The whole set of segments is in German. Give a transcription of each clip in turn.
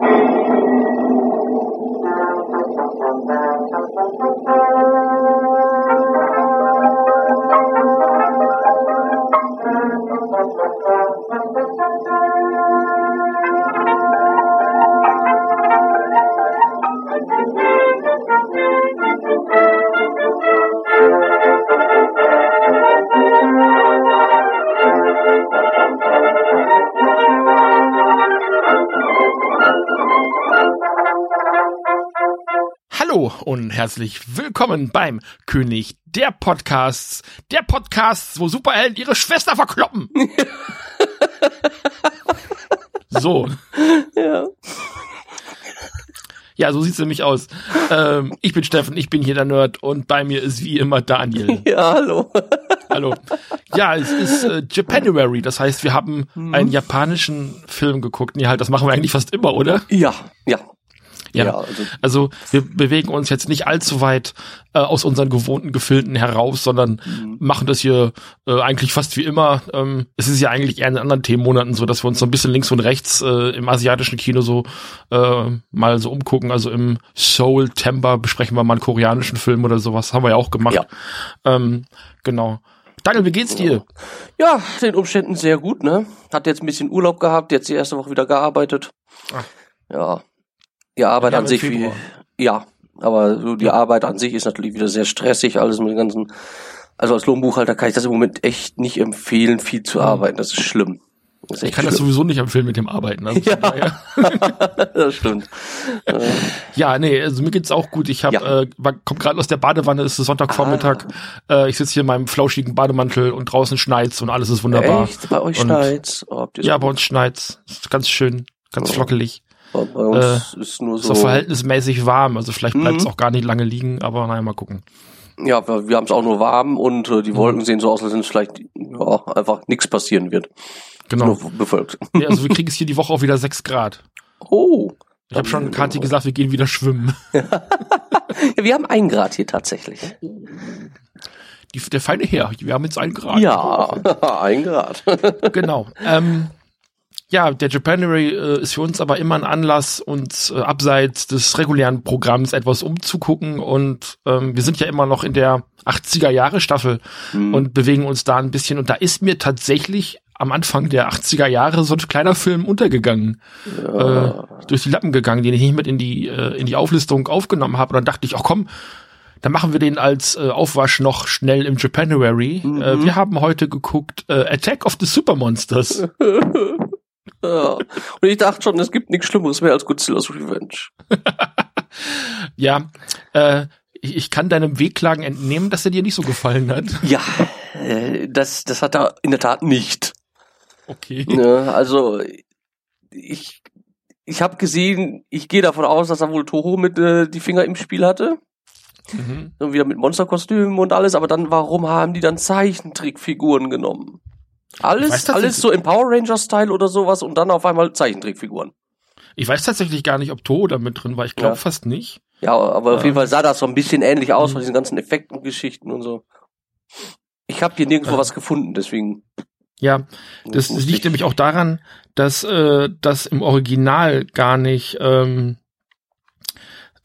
Thank you. Hallo und herzlich willkommen beim König der Podcasts. Der Podcasts, wo Superhelden ihre Schwester verkloppen. so. Ja. Ja, so sieht's nämlich aus. Ähm, ich bin Steffen, ich bin hier der Nerd und bei mir ist wie immer Daniel. Ja, hallo. Hallo. Ja, es ist äh, Japanuary, das heißt, wir haben einen japanischen Film geguckt. Nee, halt, das machen wir eigentlich fast immer, oder? Ja, ja. Ja, Ja, also- also, wir bewegen uns jetzt nicht allzu weit äh, aus unseren gewohnten Gefilden heraus, sondern Mhm. machen das hier äh, eigentlich fast wie immer. Ähm, es ist ja eigentlich eher in anderen Themenmonaten so, dass wir uns so ein bisschen links und rechts äh, im asiatischen Kino so äh, mal so umgucken. Also im Soul Temper besprechen wir mal einen koreanischen Film oder sowas. Haben wir ja auch gemacht. Ja. Ähm, genau. Daniel, wie geht's dir? Ja, den Umständen sehr gut, ne? Hat jetzt ein bisschen Urlaub gehabt, jetzt die erste Woche wieder gearbeitet. Ach. Ja. Die Arbeit an sich, wie, ja. Aber so die Arbeit an sich ist natürlich wieder sehr stressig, alles mit den ganzen, also als Lohnbuchhalter kann ich das im Moment echt nicht empfehlen, viel zu arbeiten. Das ist schlimm. Das ist Ich kann das schlimm. sowieso nicht empfehlen mit dem Arbeiten. Also daher- das stimmt. Äh, Ja, nee, also mir geht's auch gut. Ich hab, Ja. äh, komm gerade aus der Badewanne, es ist Sonntagvormittag. Äh, ich sitze hier in meinem flauschigen Bademantel und draußen schneit's und alles ist wunderbar. Echt? Bei euch Und- schneit's? Oh, Ja, bei uns schneit's. Ist ganz schön, ganz Oh. flockelig. Bei uns ist nur Ist so. auch verhältnismäßig warm, also vielleicht bleibt's Mhm. auch gar nicht lange liegen, aber naja, mal gucken. Ja, wir, wir haben es auch nur warm und äh, die Mhm. Wolken sehen so aus, als wenn es vielleicht ja, einfach nichts passieren wird. Genau. Nur bewölkt. Ja, also wir kriegen es hier die Woche auch wieder sechs Grad. Oh. Ich habe schon Kathi gesagt, wir gehen wieder schwimmen. Ja, wir haben ein Grad hier tatsächlich. Die, der feine Herr, wir haben jetzt einen Grad. Ja, ein Grad. Genau. Ähm, ja, der Japanuary äh, ist für uns aber immer ein Anlass, uns äh, abseits des regulären Programms etwas umzugucken. Und ähm, wir sind ja immer noch in der 80er Jahre Staffel und bewegen uns da ein bisschen. Und da ist mir tatsächlich am Anfang der 80er Jahre so ein kleiner Film untergegangen, äh, durch die Lappen gegangen, den ich nicht mit in die äh, in die Auflistung aufgenommen habe. Und dann dachte ich, ach komm, dann machen wir den als äh, Aufwasch noch schnell im Japanuary. Äh, wir haben heute geguckt äh, Attack of the Super Monsters. Ja. Und ich dachte schon, es gibt nichts Schlimmeres mehr als Godzilla's Revenge. Ja, äh, ich, ich kann deinem Wehklagen entnehmen, dass er dir nicht so gefallen hat. Ja, äh, das, das hat er in der Tat nicht. Okay. Ne, also ich, ich habe gesehen, ich gehe davon aus, dass er wohl Toho mit äh, die Finger im Spiel hatte. Mhm. Und wieder mit Monsterkostümen und alles, aber dann, warum haben die dann Zeichentrickfiguren genommen? Alles, alles so im Power Ranger-Style oder sowas und dann auf einmal Zeichentrickfiguren. Ich weiß tatsächlich gar nicht, ob Toho da mit drin war. Ich glaube Ja. fast nicht. Ja, aber auf Ja. jeden Fall sah das so ein bisschen ähnlich aus Mhm. von diesen ganzen Effekten und Geschichten und so. Ich habe hier nirgendwo Ja. was gefunden, deswegen. Ja, das, das liegt ich- nämlich auch daran, dass äh, das im Original gar nicht, ähm,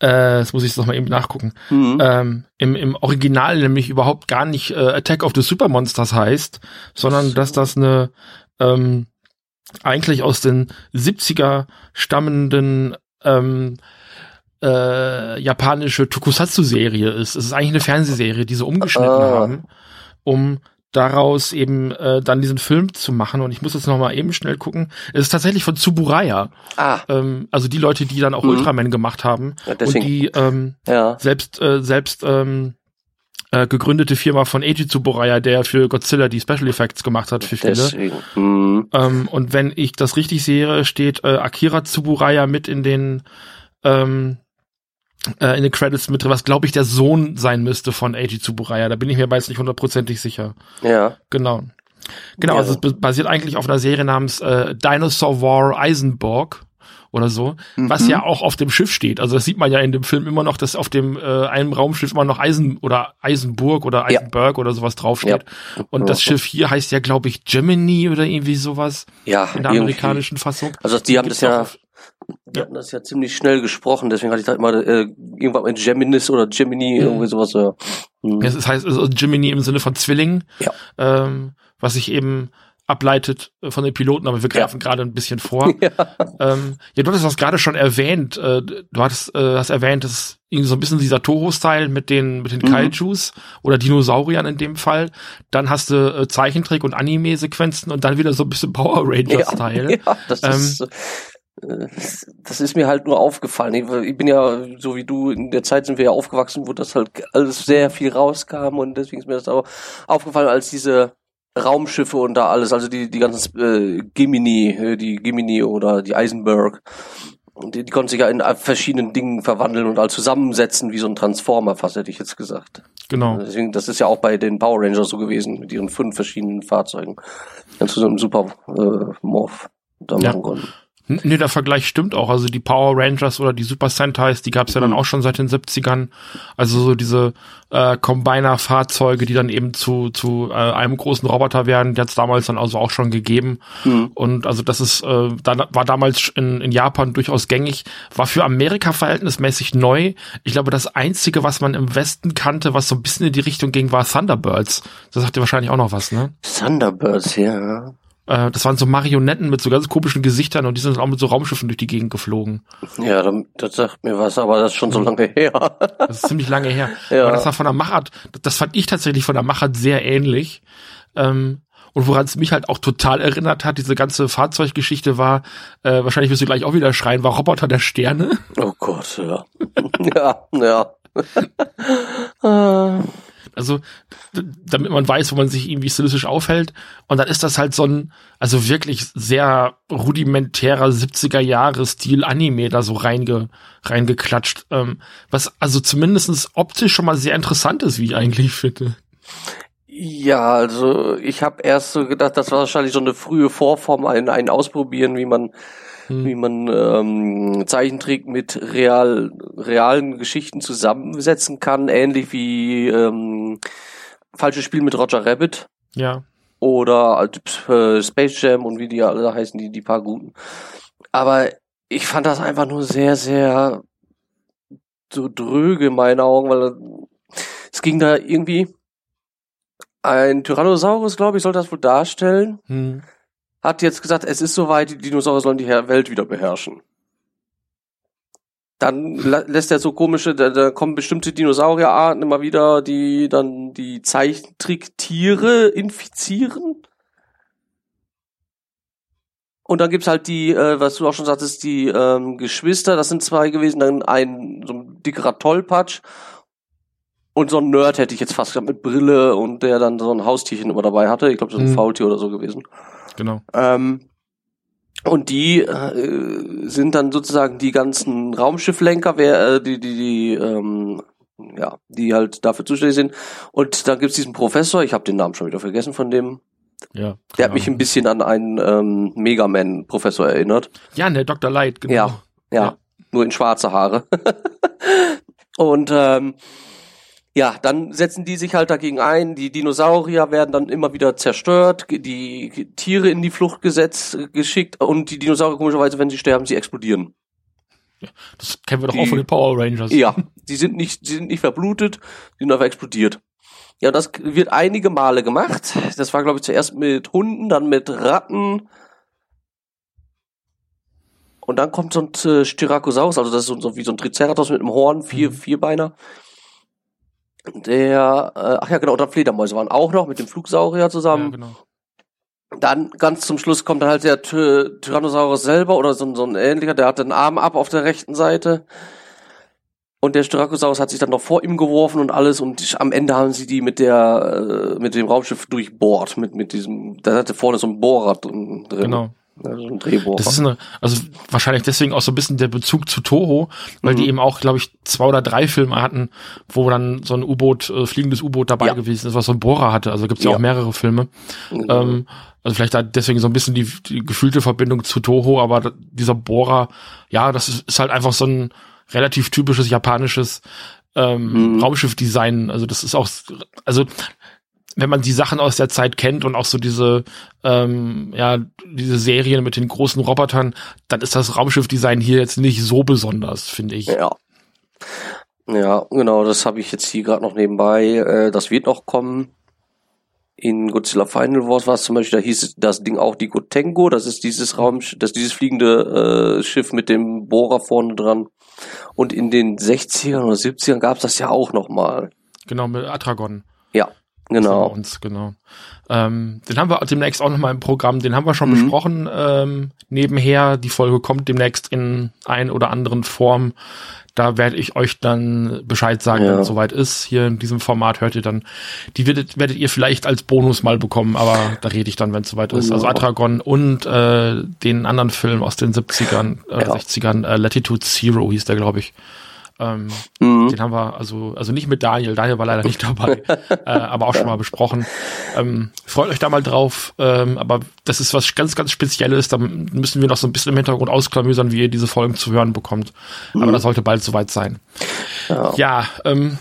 äh, jetzt muss ich es noch mal eben nachgucken, Mhm. ähm, im, im Original nämlich überhaupt gar nicht äh, Attack of the Super Monsters heißt, sondern So. dass das eine ähm, eigentlich aus den 70er stammenden ähm, äh, japanische Tokusatsu-Serie ist. Es ist eigentlich eine Fernsehserie, die sie umgeschnitten Ah. haben, um daraus eben äh, dann diesen Film zu machen. Und ich muss jetzt noch mal eben schnell gucken. Es ist tatsächlich von Tsuburaya. ah, Ähm, also die Leute, die dann auch Mhm. Ultraman gemacht haben. Ja, und die ähm, ja. selbst äh, selbst ähm, äh, gegründete Firma von Eiji Tsuburaya, der für Godzilla die Special Effects gemacht hat für Filme. Deswegen. Mhm. Ähm, und wenn ich das richtig sehe, steht äh, Akira Tsuburaya mit in den ähm, äh, in den Credits mit drin, was glaube ich der Sohn sein müsste von Eiji Tsuburaya. Da bin ich mir jetzt nicht hundertprozentig sicher. Ja. Genau. Genau, Ja. also es bas- basiert eigentlich auf einer Serie namens äh, Dinosaur War Eisenborg oder so, was Mhm. ja auch auf dem Schiff steht. Also das sieht man ja in dem Film immer noch, dass auf dem äh, einem Raumschiff immer noch Eisen oder Eisenburg oder Ja. Eisenberg oder sowas draufsteht. Und das Ja. Schiff hier heißt ja, glaube ich, Gemini oder irgendwie sowas Ja, in der irgendwie. amerikanischen Fassung. Also die haben das ja, auf- die hatten das ja ziemlich schnell gesprochen, deswegen hatte ich da immer äh, irgendwann mit Geminis oder Gemini, Mhm. irgendwie sowas. Ja. Hm. Ja, es heißt also Gemini im Sinne von Zwilling, Ja. ähm, was sich eben ableitet von den Piloten, aber wir greifen gerade ein bisschen vor. Ja. Ähm, ja, du hattest das gerade schon erwähnt. Äh, du hattest äh, hast erwähnt, dass es irgendwie so ein bisschen dieser Toho-Style mit den mit den Mhm. Kaijus oder Dinosauriern in dem Fall. Dann hast du äh, Zeichentrick und Anime-Sequenzen und dann wieder so ein bisschen Power Ranger-Style. Ja, das Ähm, ist, das ist mir halt nur aufgefallen. Ich, bin ja, so wie du, in der Zeit sind wir ja aufgewachsen, wo das halt alles sehr viel rauskam und deswegen ist mir das auch aufgefallen, als diese Raumschiffe und da alles, also die, die ganzen äh, Gemini, äh, die Gemini oder die Eisenberg, die, die konnten sich ja in verschiedenen Dingen verwandeln und halt zusammensetzen, wie so ein Transformer, fast hätte ich jetzt gesagt. Genau. Deswegen, das ist ja auch bei den Power Rangers so gewesen, mit ihren fünf verschiedenen Fahrzeugen. Dann zu so einem Super äh, Morph da Ja. machen konnten. Nee, der Vergleich stimmt auch. Also die Power Rangers oder die Super Sentais, die gab's ja dann Mhm. auch schon seit den 70ern. Also so diese äh, Combiner-Fahrzeuge, die dann eben zu, zu äh, einem großen Roboter werden, die hat's damals dann also auch schon gegeben. Mhm. Und also das ist, äh, da, war damals in, in Japan durchaus gängig, war für Amerika verhältnismäßig neu. Ich glaube, das Einzige, was man im Westen kannte, was so ein bisschen in die Richtung ging, war Thunderbirds. Das sagt dir wahrscheinlich auch noch was, ne? Thunderbirds, ja. Äh, das waren so Marionetten mit so ganz komischen Gesichtern und die sind auch mit so Raumschiffen durch die Gegend geflogen. Ja, das sagt mir was, aber das ist schon so lange her. Das ist ziemlich lange her. Ja. Aber das war von der Machart, das fand ich tatsächlich von der Machart sehr ähnlich. Ähm, und woran es mich halt auch total erinnert hat, diese ganze Fahrzeuggeschichte war, äh, wahrscheinlich wirst du gleich auch wieder schreien, war Roboter der Sterne. Oh Gott, ja. ja, ja. Also, damit man weiß, wo man sich irgendwie stilistisch aufhält. Und dann ist das halt so ein, also wirklich sehr rudimentärer 70er Jahre Stil Anime da so reinge, reingeklatscht. Ähm, was also zumindestens optisch schon mal sehr interessant ist, wie ich eigentlich finde. ja, also ich habe erst so gedacht, das war wahrscheinlich so eine frühe Vorform, ein, ein Ausprobieren, wie man Hm. wie man ähm, Zeichentrick mit real, realen Geschichten zusammensetzen kann, ähnlich wie ähm, Falsches Spiel mit Roger Rabbit Ja. oder äh, Space Jam und wie die alle heißen, die, die paar guten. Aber ich fand das einfach nur sehr, sehr so dröge in meinen Augen, weil es ging da irgendwie ein Tyrannosaurus, glaube ich, soll das wohl darstellen Hm. Hat jetzt gesagt, es ist soweit, die Dinosaurier sollen die Welt wieder beherrschen. Dann lässt er so komische, da, da kommen bestimmte Dinosaurierarten immer wieder, die dann die Zeichentricktiere infizieren. Und dann gibt's halt die, äh, was du auch schon sagtest, die ähm, Geschwister, das sind zwei gewesen, dann ein so ein dickerer Tollpatsch und so ein Nerd hätte ich jetzt fast gesagt mit Brille und der dann so ein Haustierchen immer dabei hatte. Ich glaube, so ein Mhm. Faultier oder so gewesen. Genau. Ähm, und die äh, sind dann sozusagen die ganzen Raumschifflenker, wer, äh, die, die, die, ähm, ja, die halt dafür zuständig sind. Und dann gibt's diesen Professor, ich habe den Namen schon wieder vergessen von dem, Ja. der hat mich ein bisschen an einen ähm, Megaman-Professor erinnert. Ja, ne, Dr. Light, genau. Ja. Ja, Ja. nur in schwarze Haare. und ähm, ja, dann setzen die sich halt dagegen ein. Die Dinosaurier werden dann immer wieder zerstört, die Tiere in die Flucht gesetzt, geschickt und die Dinosaurier komischerweise, wenn sie sterben, sie explodieren. Das kennen wir doch Die- auch von den Power Rangers. Ja, die sind nicht, die sind nicht verblutet, die sind einfach explodiert. Ja, das wird einige Male gemacht. Das war, glaube ich, zuerst mit Hunden, dann mit Ratten. Und dann kommt so ein äh, Styracosaurus, also das ist so, so wie so ein Triceratops mit einem Horn, vier, Mhm. Vierbeiner. Der, äh, ach ja, genau, und dann Fledermäuse waren auch noch mit dem Flugsaurier Ja, zusammen. genau. Dann ganz zum Schluss kommt dann halt der Ty Tyrannosaurus selber oder so, ein- so ein ähnlicher, der hat den Arm ab auf der rechten Seite. Und der Styracosaurus hat sich dann noch vor ihm geworfen und alles und am Ende haben sie die mit der äh, mit dem Raumschiff durchbohrt mit mit diesem da hatte vorne so ein Bohrer drin. Genau. Also ein Drehbohrer. Das ist eine, also wahrscheinlich deswegen auch so ein bisschen der Bezug zu Toho, weil Mhm. die eben auch, glaube ich, zwei oder drei Filme hatten, wo dann so ein U-Boot, äh, fliegendes U-Boot dabei Ja. gewesen ist, was so ein Bohrer hatte. Also gibt's ja, Ja. auch mehrere Filme. Genau. Ähm, also vielleicht da deswegen so ein bisschen die, die gefühlte Verbindung zu Toho, aber dieser Bohrer, ja, das ist, ist halt einfach so ein relativ typisches japanisches ähm, Mhm. Raumschiffdesign. Also das ist auch, also wenn man die Sachen aus der Zeit kennt und auch so diese, ähm, ja, diese Serien mit den großen Robotern, dann ist das Raumschiffdesign hier jetzt nicht so besonders, finde ich. Ja. Ja, genau, das habe ich jetzt hier gerade noch nebenbei. Äh, das wird noch kommen. In Godzilla Final Wars war es zum Beispiel, da hieß das Ding auch die Gotengo, das ist dieses Raum, das ist dieses fliegende äh, Schiff mit dem Bohrer vorne dran. Und in den 60ern oder 70ern gab es das ja auch noch mal. Genau, mit Atragon. Ja, genau. uns, genau. Ähm, den haben wir demnächst auch noch mal im Programm, den haben wir schon Mhm. besprochen. Ähm, nebenher, die Folge kommt demnächst in ein oder anderen Form. Da werde ich euch dann Bescheid sagen, Ja. wenn es soweit ist. Hier in diesem Format hört ihr dann, die werdet, werdet ihr vielleicht als Bonus mal bekommen, aber da rede ich dann, wenn es soweit ist. Also Genau. Atragon und äh, den anderen Film aus den 70ern, äh, Ja. 60ern, äh, Latitude Zero hieß der, glaube ich. Ähm, Mhm. den haben wir, also, also nicht mit Daniel, Daniel war leider nicht dabei, äh, aber auch schon mal besprochen. Ähm, freut euch da mal drauf, ähm, aber das ist was ganz, ganz Spezielles, da müssen wir noch so ein bisschen im Hintergrund ausklamüsern, wie ihr diese Folgen zu hören bekommt. Aber das sollte bald soweit sein. Mhm. Ja. Ja, ähm,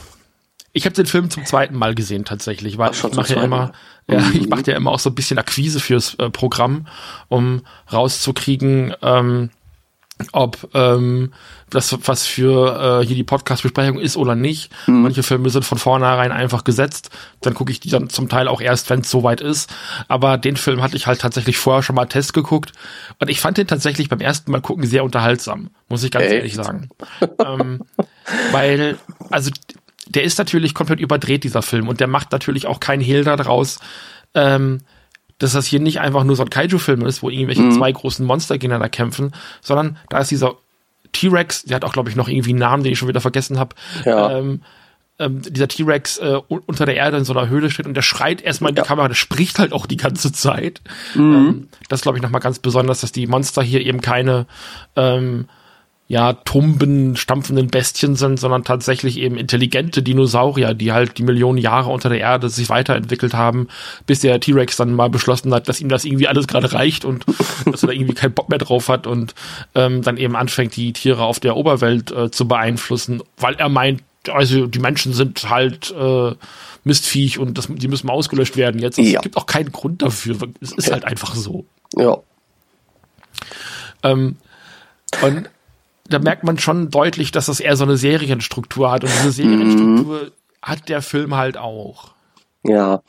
ich habe den Film zum zweiten Mal gesehen tatsächlich, weil Ach, ich mache ja immer, ja, Mhm. ich mache ja immer auch so ein bisschen Akquise fürs äh, Programm, um rauszukriegen, ähm, ob ähm, das was für äh, hier die Podcast-Besprechung ist oder nicht. Mhm. Manche Filme sind von vornherein einfach gesetzt. Dann gucke ich die dann zum Teil auch erst, wenn es soweit ist. Aber den Film hatte ich halt tatsächlich vorher schon mal Test geguckt und ich fand den tatsächlich beim ersten Mal gucken sehr unterhaltsam, muss ich ganz Echt? ehrlich sagen. ähm, weil, also der ist natürlich komplett überdreht, dieser Film, und der macht natürlich auch keinen Hehl daraus, ähm, dass das hier nicht einfach nur so ein Kaiju-Film ist, wo irgendwelche zwei großen Monster gegeneinander kämpfen, sondern da ist dieser T-Rex, der hat auch, glaube ich, noch irgendwie einen Namen, den ich schon wieder vergessen habe, Ja. ähm, ähm, dieser T-Rex äh, un- unter der Erde in so einer Höhle steht und der schreit erstmal in die Ja. Kamera, der spricht halt auch die ganze Zeit. Ähm, das glaube ich nochmal ganz besonders, dass die Monster hier eben keine ähm, ja, tumben, stampfenden Bestien sind, sondern tatsächlich eben intelligente Dinosaurier, die halt die Millionen Jahre unter der Erde sich weiterentwickelt haben, bis der T-Rex dann mal beschlossen hat, dass ihm das irgendwie alles gerade reicht und dass er da irgendwie keinen Bock mehr drauf hat und ähm, dann eben anfängt, die Tiere auf der Oberwelt äh, zu beeinflussen, weil er meint, also die Menschen sind halt äh, Mistviech und das, die müssen mal ausgelöscht werden jetzt. Also Ja. Es gibt auch keinen Grund dafür. Es ist halt einfach so. Ja. Ähm, und da merkt man schon deutlich, dass das eher so eine Serienstruktur hat. Und diese Serienstruktur hat der Film halt auch. Ja,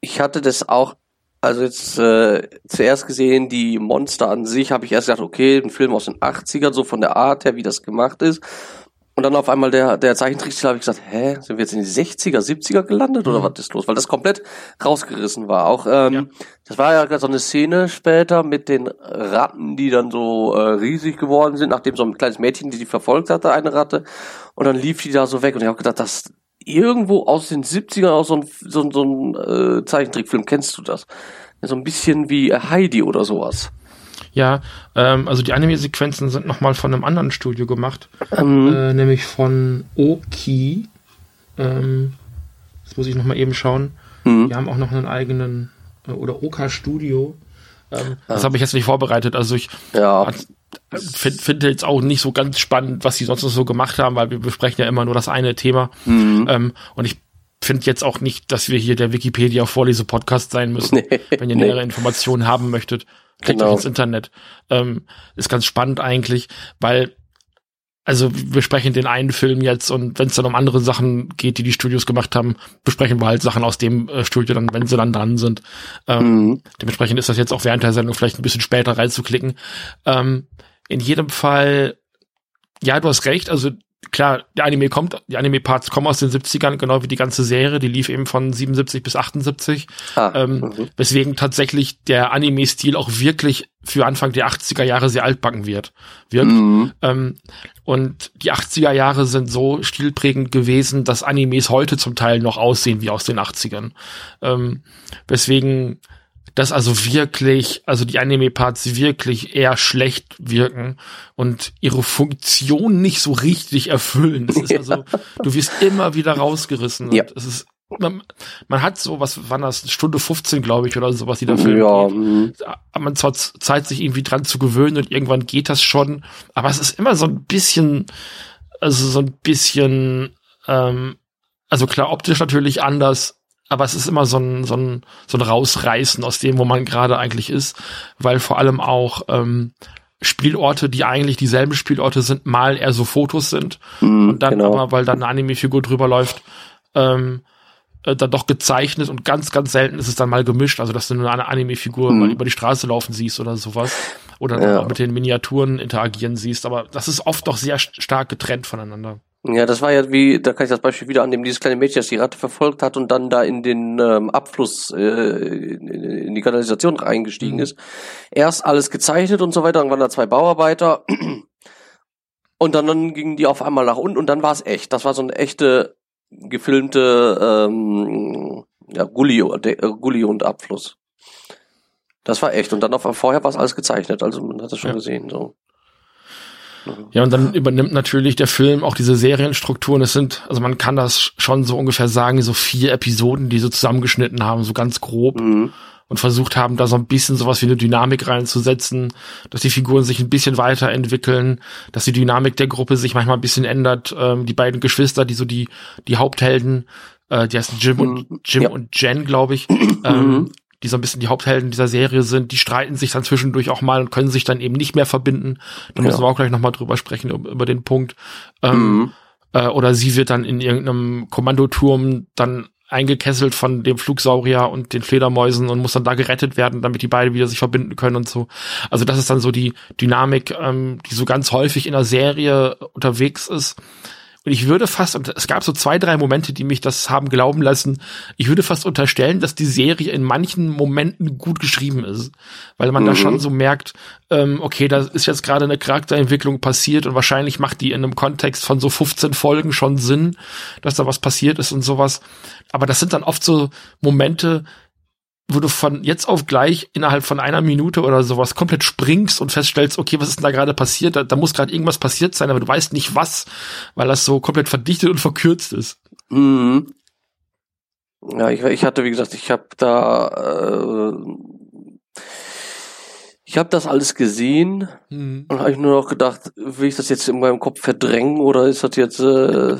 ich hatte das auch, also jetzt äh, zuerst gesehen, die Monster an sich, habe ich erst gedacht, okay, ein Film aus den 80ern, so von der Art her, wie das gemacht ist. Und dann auf einmal der, der Zeichentrickstil habe ich gesagt, hä, sind wir jetzt in die 60er, 70er gelandet oder was ist los? Weil das komplett rausgerissen war. Auch ähm, Ja. das war ja gerade so eine Szene später mit den Ratten, die dann so äh, riesig geworden sind, nachdem so ein kleines Mädchen, die die verfolgt hatte, eine Ratte. Und dann lief die da so weg und ich habe gedacht, das irgendwo aus den 70ern aus so ein, so, so ein äh, Zeichentrickfilm, kennst du das? So ein bisschen wie Heidi oder sowas. Ja, ähm, also die Anime-Sequenzen sind nochmal von einem anderen Studio gemacht, Mhm. äh, nämlich von Oki. Ähm, das muss ich nochmal eben schauen. Mhm. Die haben auch noch einen eigenen, äh, oder Oka Studio. Ähm, Das habe ich jetzt nicht vorbereitet. Also ich Ja, finde find jetzt auch nicht so ganz spannend, was sie sonst noch so gemacht haben, weil wir besprechen ja immer nur das eine Thema. Mhm. Ähm, und ich finde jetzt auch nicht, dass wir hier der Wikipedia-Vorlese-Podcast sein müssen. Nee. Wenn ihr Nee. nähere Informationen haben möchtet, klickt Genau. euch ins Internet. Ähm, ist ganz spannend eigentlich, weil also wir sprechen den einen Film jetzt und wenn es dann um andere Sachen geht, die die Studios gemacht haben, besprechen wir halt Sachen aus dem äh, Studio dann, wenn sie dann dran sind. Ähm, Mhm. Dementsprechend ist das jetzt auch während der Sendung vielleicht ein bisschen später reinzuklicken. Ähm, in jedem Fall, ja, du hast recht, also klar, der Anime kommt, die Anime-Parts kommen aus den 70ern, genau wie die ganze Serie, die lief eben von 77 bis 78. Ah, ähm, mhm. Weswegen tatsächlich der Anime-Stil auch wirklich für Anfang der 80er Jahre sehr altbacken wird. wird. Mhm. Ähm, und die 80er Jahre sind so stilprägend gewesen, dass Animes heute zum Teil noch aussehen wie aus den 80ern. Ähm, weswegen dass also wirklich, also die Anime-Parts wirklich eher schlecht wirken und ihre Funktion nicht so richtig erfüllen. Ist also, du wirst immer wieder rausgerissen. Ja. es ist, man, man, hat so, was war das, Stunde 15, glaube ich, oder sowas, die da Film ja. Mhm. Man zwar Zeit, sich irgendwie dran zu gewöhnen und irgendwann geht das schon, aber es ist immer so ein bisschen, also so ein bisschen, ähm, also klar, optisch natürlich anders, aber es ist immer so ein, so ein, so ein Rausreißen aus dem, wo man gerade eigentlich ist, weil vor allem auch ähm, Spielorte, die eigentlich dieselben Spielorte sind, mal eher so Fotos sind mm, und dann genau. aber, weil dann eine Anime-Figur drüber läuft, ähm, äh, dann doch gezeichnet und ganz, ganz selten ist es dann mal gemischt, also dass du nur eine Anime-Figur mm. mal über die Straße laufen siehst oder sowas oder ja. auch mit den Miniaturen interagieren siehst, aber das ist oft doch sehr stark getrennt voneinander. Ja, das war ja wie, da kann ich das Beispiel wieder annehmen, dieses kleine Mädchen, das die Ratte verfolgt hat und dann da in den ähm, Abfluss, äh, in, die Kanalisation reingestiegen mhm. ist. Erst alles gezeichnet und so weiter, dann waren da zwei Bauarbeiter und dann, dann gingen die auf einmal nach unten und dann war es echt. Das war so eine echte gefilmte ähm, ja, Gully, äh, Gully und Abfluss. Das war echt. Und dann auf vorher war es alles gezeichnet, also man hat es schon ja. gesehen. So. Ja, und dann übernimmt natürlich der Film auch diese Serienstrukturen. Es sind, also man kann das schon so ungefähr sagen, so vier Episoden, die so zusammengeschnitten haben, so ganz grob. Mhm. Und versucht haben, da so ein bisschen sowas wie eine Dynamik reinzusetzen, dass die Figuren sich ein bisschen weiterentwickeln, dass die Dynamik der Gruppe sich manchmal ein bisschen ändert. Ähm, die beiden Geschwister, die so die, die Haupthelden, äh, die heißen Jim und mhm. Jim ja. und Jen, glaube ich, ähm, mhm die so ein bisschen die Haupthelden dieser Serie sind, die streiten sich dann zwischendurch auch mal und können sich dann eben nicht mehr verbinden. Da ja. müssen wir auch gleich nochmal drüber sprechen, über den Punkt. Ähm, mhm. äh, oder sie wird dann in irgendeinem Kommandoturm dann eingekesselt von dem Flugsaurier und den Fledermäusen und muss dann da gerettet werden, damit die beide wieder sich verbinden können und so. Also das ist dann so die Dynamik, ähm, die so ganz häufig in der Serie unterwegs ist. Und ich würde fast, und es gab so zwei, drei Momente, die mich das haben glauben lassen, ich würde fast unterstellen, dass die Serie in manchen Momenten gut geschrieben ist. Weil man mhm. da schon so merkt, ähm, okay, da ist jetzt gerade eine Charakterentwicklung passiert und wahrscheinlich macht die in einem Kontext von so 15 Folgen schon Sinn, dass da was passiert ist und sowas. Aber das sind dann oft so Momente, wo du von jetzt auf gleich innerhalb von einer Minute oder sowas komplett springst und feststellst, okay, was ist denn da gerade passiert? Da, da muss gerade irgendwas passiert sein, aber du weißt nicht was, weil das so komplett verdichtet und verkürzt ist. Mhm. Ja, ich, ich hatte, wie gesagt, ich habe da, äh, ich habe das alles gesehen mhm. und habe ich nur noch gedacht, will ich das jetzt in meinem Kopf verdrängen oder ist das jetzt äh,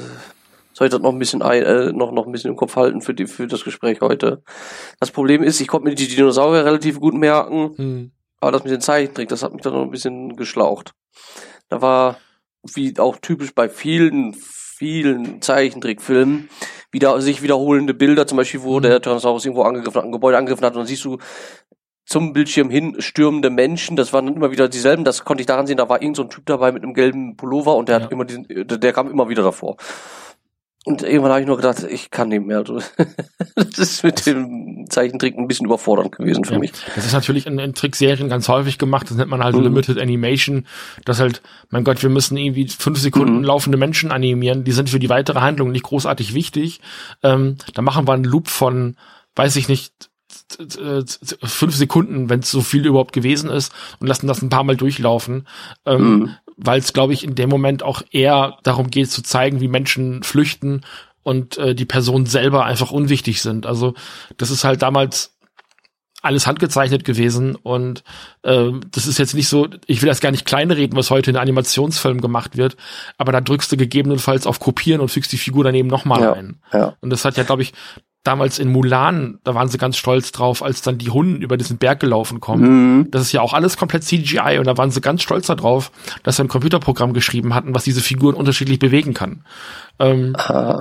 soll ich das noch ein bisschen ein, äh, noch, noch ein bisschen im Kopf halten für die, für das Gespräch heute. Das Problem ist, ich konnte mir die Dinosaurier relativ gut merken, hm. aber das mit den Zeichentrick, das hat mich dann noch ein bisschen geschlaucht. Da war, wie auch typisch bei vielen, vielen Zeichentrickfilmen, wieder, sich wiederholende Bilder, zum Beispiel, wo hm. der Tyrannosaurus irgendwo angegriffen hat, ein Gebäude angegriffen hat, und dann siehst du zum Bildschirm hin stürmende Menschen, das waren immer wieder dieselben, das konnte ich daran sehen, da war irgend so ein Typ dabei mit einem gelben Pullover und der ja. hat immer diesen, der, der kam immer wieder davor. Und irgendwann habe ich nur gedacht, ich kann nicht mehr. das ist mit dem Zeichentrick ein bisschen überfordernd gewesen für ja. mich. Das ist natürlich in, in Trickserien ganz häufig gemacht. Das nennt man halt mhm. Limited Animation. Das halt, mein Gott, wir müssen irgendwie fünf Sekunden mhm. laufende Menschen animieren. Die sind für die weitere Handlung nicht großartig wichtig. Ähm, da machen wir einen Loop von, weiß ich nicht, fünf Sekunden, wenn es so viel überhaupt gewesen ist, und lassen das ein paar Mal durchlaufen. Ähm, mhm weil es, glaube ich, in dem Moment auch eher darum geht zu zeigen, wie Menschen flüchten und äh, die Personen selber einfach unwichtig sind. Also das ist halt damals alles handgezeichnet gewesen und äh, das ist jetzt nicht so, ich will das gar nicht kleinreden, was heute in Animationsfilmen gemacht wird, aber da drückst du gegebenenfalls auf Kopieren und fügst die Figur daneben nochmal ja, ein. Ja. Und das hat ja, glaube ich, damals in Mulan, da waren sie ganz stolz drauf, als dann die Hunden über diesen Berg gelaufen kommen. Mhm. Das ist ja auch alles komplett CGI und da waren sie ganz stolz darauf, dass sie ein Computerprogramm geschrieben hatten, was diese Figuren unterschiedlich bewegen kann. Ähm,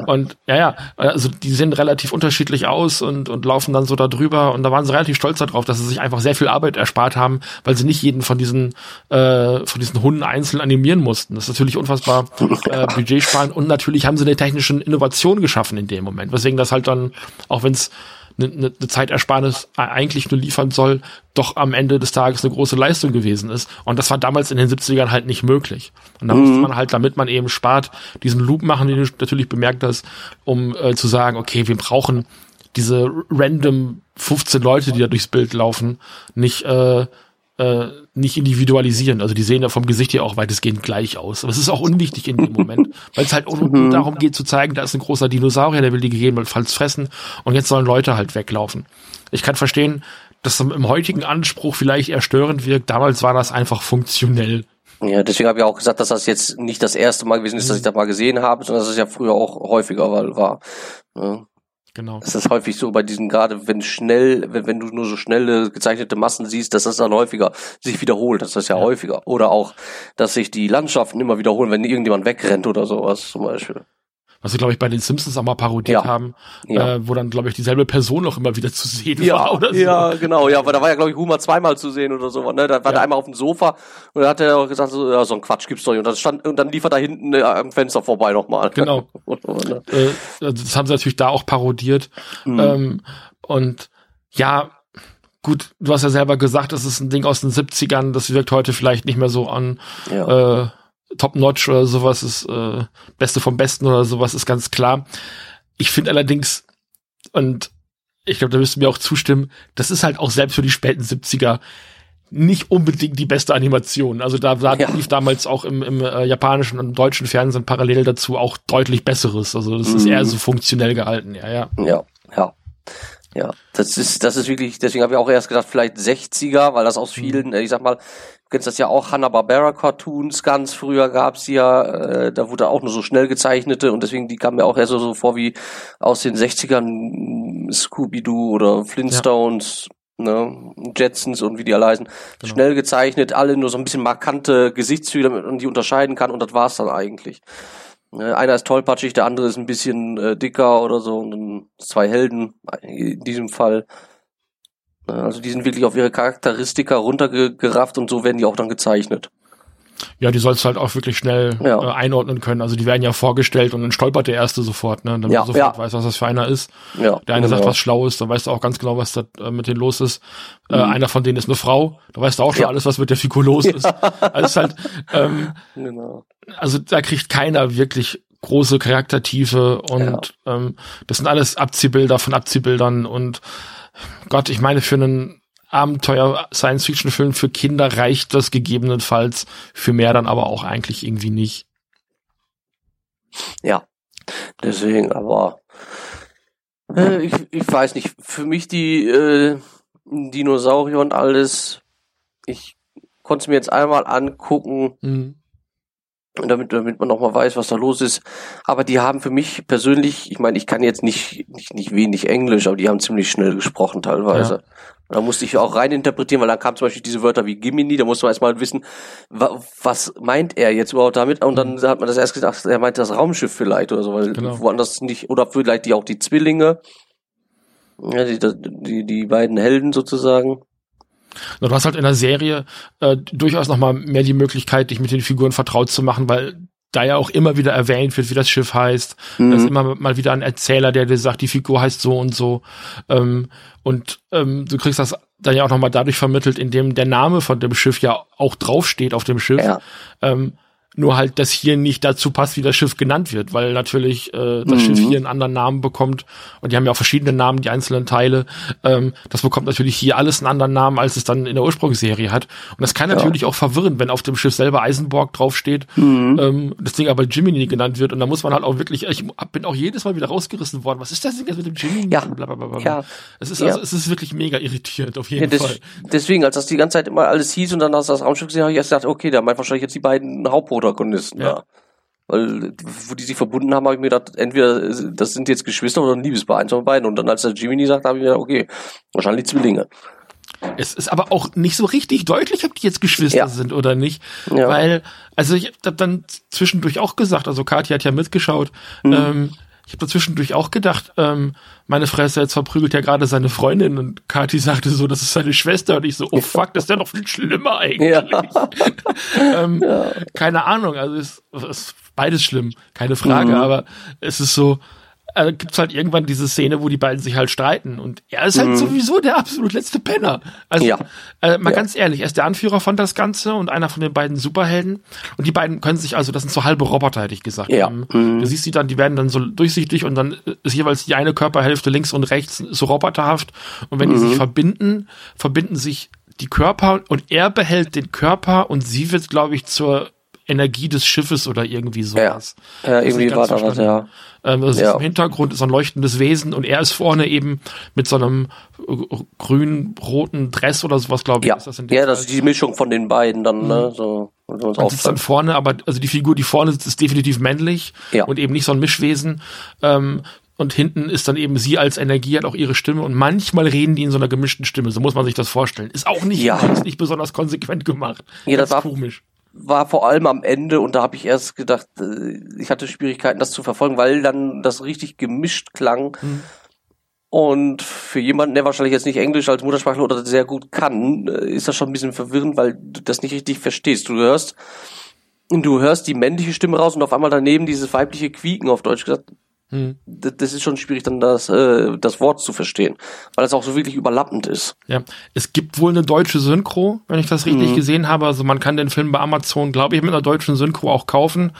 und ja, ja, also die sehen relativ unterschiedlich aus und, und laufen dann so da drüber und da waren sie relativ stolz darauf, dass sie sich einfach sehr viel Arbeit erspart haben, weil sie nicht jeden von diesen äh, von diesen Hunden einzeln animieren mussten. Das ist natürlich unfassbar äh, Budget sparen und natürlich haben sie eine technische Innovation geschaffen in dem Moment, weswegen das halt dann, auch wenn es eine, eine ne Zeitersparnis eigentlich nur liefern soll, doch am Ende des Tages eine große Leistung gewesen ist. Und das war damals in den 70ern halt nicht möglich. Und da mhm. musste man halt, damit man eben spart, diesen Loop machen, den du natürlich bemerkt hast, um äh, zu sagen, okay, wir brauchen diese random 15 Leute, die da durchs Bild laufen, nicht äh, äh, nicht individualisieren. Also die sehen ja vom Gesicht her auch weitestgehend gleich aus. Aber es ist auch unwichtig in dem Moment, weil es halt auch mhm. darum geht zu zeigen, da ist ein großer Dinosaurier, der will die gegebenenfalls fressen und jetzt sollen Leute halt weglaufen. Ich kann verstehen, dass das im heutigen Anspruch vielleicht eher störend wirkt. Damals war das einfach funktionell. Ja, deswegen habe ich auch gesagt, dass das jetzt nicht das erste Mal gewesen ist, dass ich das mal gesehen habe, sondern dass es ja früher auch häufiger war. Ja. Genau. Das ist häufig so bei diesen, gerade wenn schnell, wenn, wenn du nur so schnelle gezeichnete Massen siehst, dass das dann häufiger sich wiederholt. Das ist ja, ja. häufiger. Oder auch, dass sich die Landschaften immer wiederholen, wenn irgendjemand wegrennt oder sowas zum Beispiel was wir, glaube ich, bei den Simpsons auch mal parodiert ja. haben, ja. Äh, wo dann, glaube ich, dieselbe Person auch immer wieder zu sehen ja. war oder so. Ja, genau, ja, weil da war ja, glaube ich, Humor zweimal zu sehen oder so. Ne? Da war ja. der einmal auf dem Sofa und da hat er auch gesagt, so, ja, so ein Quatsch gibt's doch nicht. Und, das stand, und dann lief er da hinten äh, am Fenster vorbei nochmal. Genau. ne? äh, das haben sie natürlich da auch parodiert. Mhm. Ähm, und ja, gut, du hast ja selber gesagt, das ist ein Ding aus den 70ern, das wirkt heute vielleicht nicht mehr so an. Ja. Äh, Top-Notch oder sowas ist äh, Beste vom Besten oder sowas ist ganz klar. Ich finde allerdings, und ich glaube, da müsst ihr mir auch zustimmen, das ist halt auch selbst für die späten 70er nicht unbedingt die beste Animation. Also da, da ja. lief damals auch im, im äh, japanischen und deutschen Fernsehen parallel dazu auch deutlich besseres. Also das mhm. ist eher so funktionell gehalten, ja, ja. Ja, ja. Ja, das ist, das ist wirklich, deswegen habe ich auch erst gedacht, vielleicht 60er, weil das aus mhm. vielen, ich sag mal, kennst das ja auch, Hanna-Barbera-Cartoons ganz früher gab's ja, äh, da wurde auch nur so schnell gezeichnete und deswegen, die kamen mir auch eher so, so vor wie aus den 60ern Scooby-Doo oder Flintstones, ja. ne, Jetsons und wie die alle heißen. Genau. Schnell gezeichnet, alle nur so ein bisschen markante Gesichtszüge, damit man die unterscheiden kann und das war's dann eigentlich. Ne, einer ist tollpatschig, der andere ist ein bisschen äh, dicker oder so und dann zwei Helden in diesem Fall. Also die sind wirklich auf ihre Charakteristika runtergerafft und so werden die auch dann gezeichnet. Ja, die sollst du halt auch wirklich schnell ja. äh, einordnen können. Also die werden ja vorgestellt und dann stolpert der erste sofort, ne? Damit ja, du sofort ja. weißt, was das für einer ist. Ja, der eine genau. sagt was Schlaues, dann weißt du auch ganz genau, was da äh, mit denen los ist. Äh, mhm. Äh, einer von denen ist eine Frau, da weißt du auch schon alles, was mit der Figur los ist. Also ist halt, ähm, genau. also da kriegt keiner wirklich große Charaktertiefe und ähm, das sind alles Abziehbilder von Abziehbildern und Gott, ich meine, für einen Abenteuer-Science-Fiction-Film für Kinder reicht das gegebenenfalls, für mehr dann aber auch eigentlich irgendwie nicht. Ja, deswegen, aber äh, ich, ich weiß nicht, für mich die äh, Dinosaurier und alles, ich konnte es mir jetzt einmal angucken. Mhm damit, damit man auch mal weiß, was da los ist. Aber die haben für mich persönlich, ich meine, ich kann jetzt nicht, nicht, nicht wenig Englisch, aber die haben ziemlich schnell gesprochen teilweise. Ja. Da musste ich auch rein interpretieren, weil dann kam zum Beispiel diese Wörter wie Gimini, da musste man erstmal wissen, was meint er jetzt überhaupt damit? Und dann hat man das erst gedacht, er meint das Raumschiff vielleicht oder so, weil genau. woanders nicht, oder vielleicht die auch die Zwillinge, ja, die, die, die beiden Helden sozusagen. Du hast halt in der Serie äh, durchaus noch mal mehr die Möglichkeit, dich mit den Figuren vertraut zu machen, weil da ja auch immer wieder erwähnt wird, wie das Schiff heißt. Mhm. Da ist immer mal wieder ein Erzähler, der dir sagt, die Figur heißt so und so. Ähm, und ähm, du kriegst das dann ja auch noch mal dadurch vermittelt, indem der Name von dem Schiff ja auch draufsteht auf dem Schiff. Ja. Ähm, nur halt, dass hier nicht dazu passt, wie das Schiff genannt wird, weil natürlich äh, das mhm. Schiff hier einen anderen Namen bekommt und die haben ja auch verschiedene Namen, die einzelnen Teile. Ähm, das bekommt natürlich hier alles einen anderen Namen, als es dann in der Ursprungsserie hat. Und das kann ja. natürlich auch verwirren, wenn auf dem Schiff selber Eisenborg draufsteht, mhm. ähm, das Ding aber Jiminy genannt wird und da muss man halt auch wirklich, ich bin auch jedes Mal wieder rausgerissen worden. Was ist das denn jetzt mit dem Jiminy? Ja. Blablabla. ja. Es ist also, ja. es ist wirklich mega irritierend auf jeden ja, Fall. Deswegen, als das die ganze Zeit immer alles hieß und dann hast du das Raumschiff gesehen, habe ich erst gedacht, okay, da meint wahrscheinlich jetzt die beiden Hauptprotagonisten. Protagonisten ja. da. Weil, wo die sich verbunden haben, habe ich mir gedacht, entweder das sind jetzt Geschwister oder ein Liebespaar, eins von beiden. Und dann, als der Jimmy sagt, habe ich mir gedacht, okay, wahrscheinlich Zwillinge. Es ist aber auch nicht so richtig deutlich, ob die jetzt Geschwister ja. sind oder nicht. Ja. Weil, also ich habe dann zwischendurch auch gesagt, also Kathi hat ja mitgeschaut, mhm. ähm, ich habe da zwischendurch auch gedacht, ähm, meine Fresse, jetzt verprügelt ja gerade seine Freundin und Kathi sagte so, das ist seine Schwester und ich so, oh fuck, das ist ja noch viel schlimmer eigentlich. Ja. ähm, ja. Keine Ahnung, also es ist beides schlimm, keine Frage, mhm. aber es ist so, äh, gibt's halt irgendwann diese Szene, wo die beiden sich halt streiten und er ist halt mhm. sowieso der absolut letzte Penner. Also ja. äh, mal ja. ganz ehrlich, er ist der Anführer von das Ganze und einer von den beiden Superhelden und die beiden können sich also, das sind so halbe Roboter, hätte ich gesagt. Ja. Ähm, mhm. Du siehst sie dann, die werden dann so durchsichtig und dann ist jeweils die eine Körperhälfte links und rechts so roboterhaft und wenn mhm. die sich mhm. verbinden, verbinden sich die Körper und er behält den Körper und sie wird, glaube ich, zur Energie des Schiffes oder irgendwie sowas. Ja, ja irgendwie war da was, ja. Ähm, also ja. Im Hintergrund ist ein leuchtendes Wesen und er ist vorne eben mit so einem äh, grün-roten Dress oder sowas, glaube ich. Ja, ist das, in ja das ist die Mischung von den beiden dann, mhm. ne? So, man sieht dann vorne, aber also die Figur, die vorne sitzt, ist definitiv männlich ja. und eben nicht so ein Mischwesen. Ähm, und hinten ist dann eben sie als Energie, hat auch ihre Stimme und manchmal reden die in so einer gemischten Stimme. So muss man sich das vorstellen. Ist auch nicht, ja. ist nicht besonders konsequent gemacht. Ja, das, das war komisch war vor allem am Ende und da habe ich erst gedacht, äh, ich hatte Schwierigkeiten, das zu verfolgen, weil dann das richtig gemischt klang. Mhm. Und für jemanden, der wahrscheinlich jetzt nicht Englisch als Muttersprache oder sehr gut kann, äh, ist das schon ein bisschen verwirrend, weil du das nicht richtig verstehst. Du hörst, du hörst die männliche Stimme raus und auf einmal daneben dieses weibliche Quieken auf Deutsch gesagt. Hm. Das ist schon schwierig, dann das, äh, das Wort zu verstehen, weil es auch so wirklich überlappend ist. Ja, es gibt wohl eine deutsche Synchro, wenn ich das richtig mhm. gesehen habe. Also man kann den Film bei Amazon, glaube ich, mit einer deutschen Synchro auch kaufen.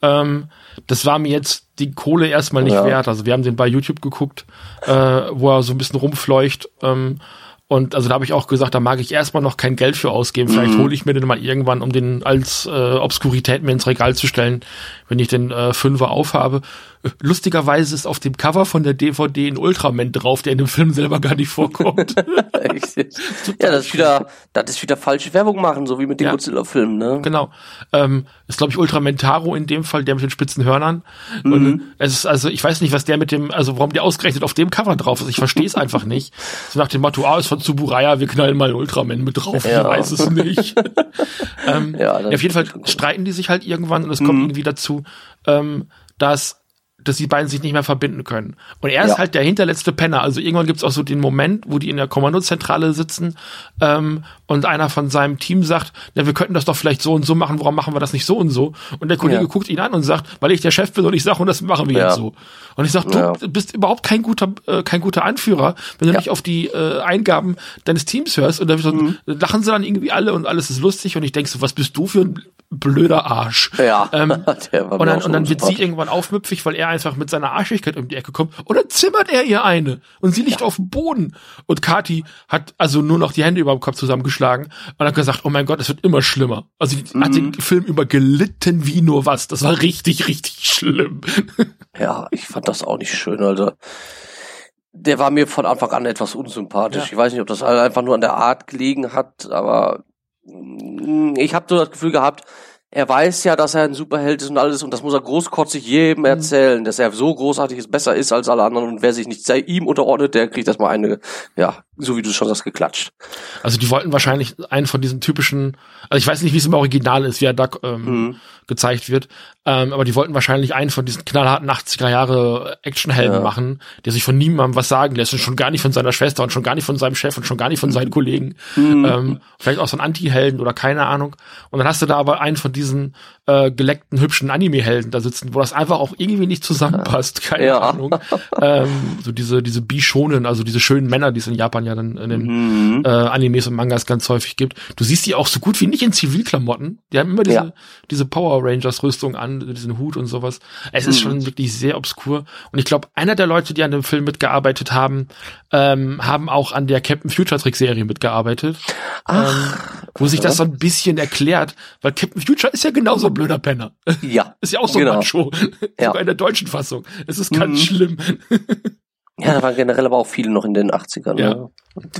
Ähm, das war mir jetzt die Kohle erstmal nicht ja. wert. Also wir haben den bei YouTube geguckt, äh, wo er so ein bisschen rumfleucht. Ähm, und also da habe ich auch gesagt, da mag ich erstmal noch kein Geld für ausgeben. Vielleicht mhm. hole ich mir den mal irgendwann, um den als äh, Obskurität mir ins Regal zu stellen, wenn ich den äh, Fünfer aufhabe. Lustigerweise ist auf dem Cover von der DVD ein Ultraman drauf, der in dem Film selber gar nicht vorkommt. ja, das ist wieder, das ist wieder falsche Werbung machen, so wie mit den ja. Godzilla-Filmen, ne? Genau. Ähm, ist, glaube ich, Ultraman Taro in dem Fall, der mit den spitzen Hörnern. Mhm. Und es ist, also, ich weiß nicht, was der mit dem, also warum der ausgerechnet auf dem Cover drauf ist. Ich verstehe es einfach nicht. So nach dem Motto, ah, ist von Tsuburaya, wir knallen mal einen Ultraman mit drauf. Ja. Ich weiß es nicht. ähm, ja, auf jeden Fall streiten die sich halt irgendwann und es kommt mhm. irgendwie dazu, ähm, dass dass die beiden sich nicht mehr verbinden können. Und er ja. ist halt der hinterletzte Penner. Also irgendwann gibt's auch so den Moment, wo die in der Kommandozentrale sitzen ähm, und einer von seinem Team sagt, ja, wir könnten das doch vielleicht so und so machen, warum machen wir das nicht so und so? Und der Kollege ja. guckt ihn an und sagt, weil ich der Chef bin und ich sage, und das machen wir ja. jetzt so. Und ich sage, du bist überhaupt kein guter, äh, kein guter Anführer, wenn du nicht auf die äh, Eingaben deines Teams hörst. Und dann mhm. lachen sie dann irgendwie alle und alles ist lustig. Und ich denk so, was bist du für ein blöder Arsch. Ja. Ähm, und dann, und dann wird sie irgendwann aufmüpfig, weil er einfach mit seiner Arschigkeit um die Ecke kommt. Und dann zimmert er ihr eine. Und sie liegt ja. auf dem Boden. Und Kati hat also nur noch die Hände über dem Kopf zusammengeschlagen und hat gesagt, oh mein Gott, es wird immer schlimmer. Also die mhm. hat den Film über gelitten wie nur was. Das war richtig, richtig schlimm. Ja, ich fand das auch nicht schön, also der war mir von Anfang an etwas unsympathisch. Ja. Ich weiß nicht, ob das einfach nur an der Art gelegen hat, aber ich habe so das Gefühl gehabt, er weiß ja, dass er ein Superheld ist und alles und das muss er großkotzig jedem mhm. erzählen, dass er so großartig ist, besser ist als alle anderen und wer sich nicht ihm unterordnet, der kriegt erstmal eine, ja, so wie du schon hast, geklatscht. Also die wollten wahrscheinlich einen von diesen typischen, also ich weiß nicht, wie es im Original ist, wie er da ähm, mhm. gezeigt wird, ähm, aber die wollten wahrscheinlich einen von diesen knallharten 80er Jahre Actionhelden ja. machen, der sich von niemandem was sagen lässt und schon gar nicht von seiner Schwester und schon gar nicht von seinem Chef und schon gar nicht von seinen Kollegen. Mhm. Ähm, vielleicht auch so ein Anti-Helden oder keine Ahnung. Und dann hast du da aber einen von diesen äh, geleckten, hübschen Anime-Helden da sitzen, wo das einfach auch irgendwie nicht zusammenpasst, keine ja. Ahnung. ähm, so diese, diese Bishonen, also diese schönen Männer, die es in Japan ja dann in den mhm. äh, Animes und Mangas ganz häufig gibt. Du siehst die auch so gut wie nicht in Zivilklamotten. Die haben immer diese, ja. diese Power Rangers Rüstung an, diesen Hut und sowas. Es ist mhm. schon wirklich sehr obskur. Und ich glaube, einer der Leute, die an dem Film mitgearbeitet haben, ähm, haben auch an der Captain Future Trick Serie mitgearbeitet. Ach, ähm, wo sich das so ein bisschen erklärt, weil Captain Future ist ja genauso blöder Penner. Ja. ist ja auch so genau. ein Macho. Ja. Sogar in der deutschen Fassung. Es ist ganz mhm. schlimm. Ja, da waren generell aber auch viele noch in den 80ern. Ja, ne?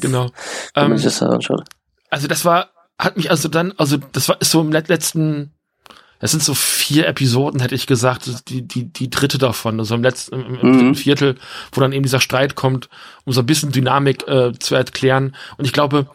genau. Wenn man sich das anschaut. Also das war, hat mich also dann, also das war ist so im letzten es sind so vier Episoden, hätte ich gesagt, die, die, die dritte davon, also im letzten, im, im mhm. Viertel, wo dann eben dieser Streit kommt, um so ein bisschen Dynamik äh, zu erklären. Und ich glaube,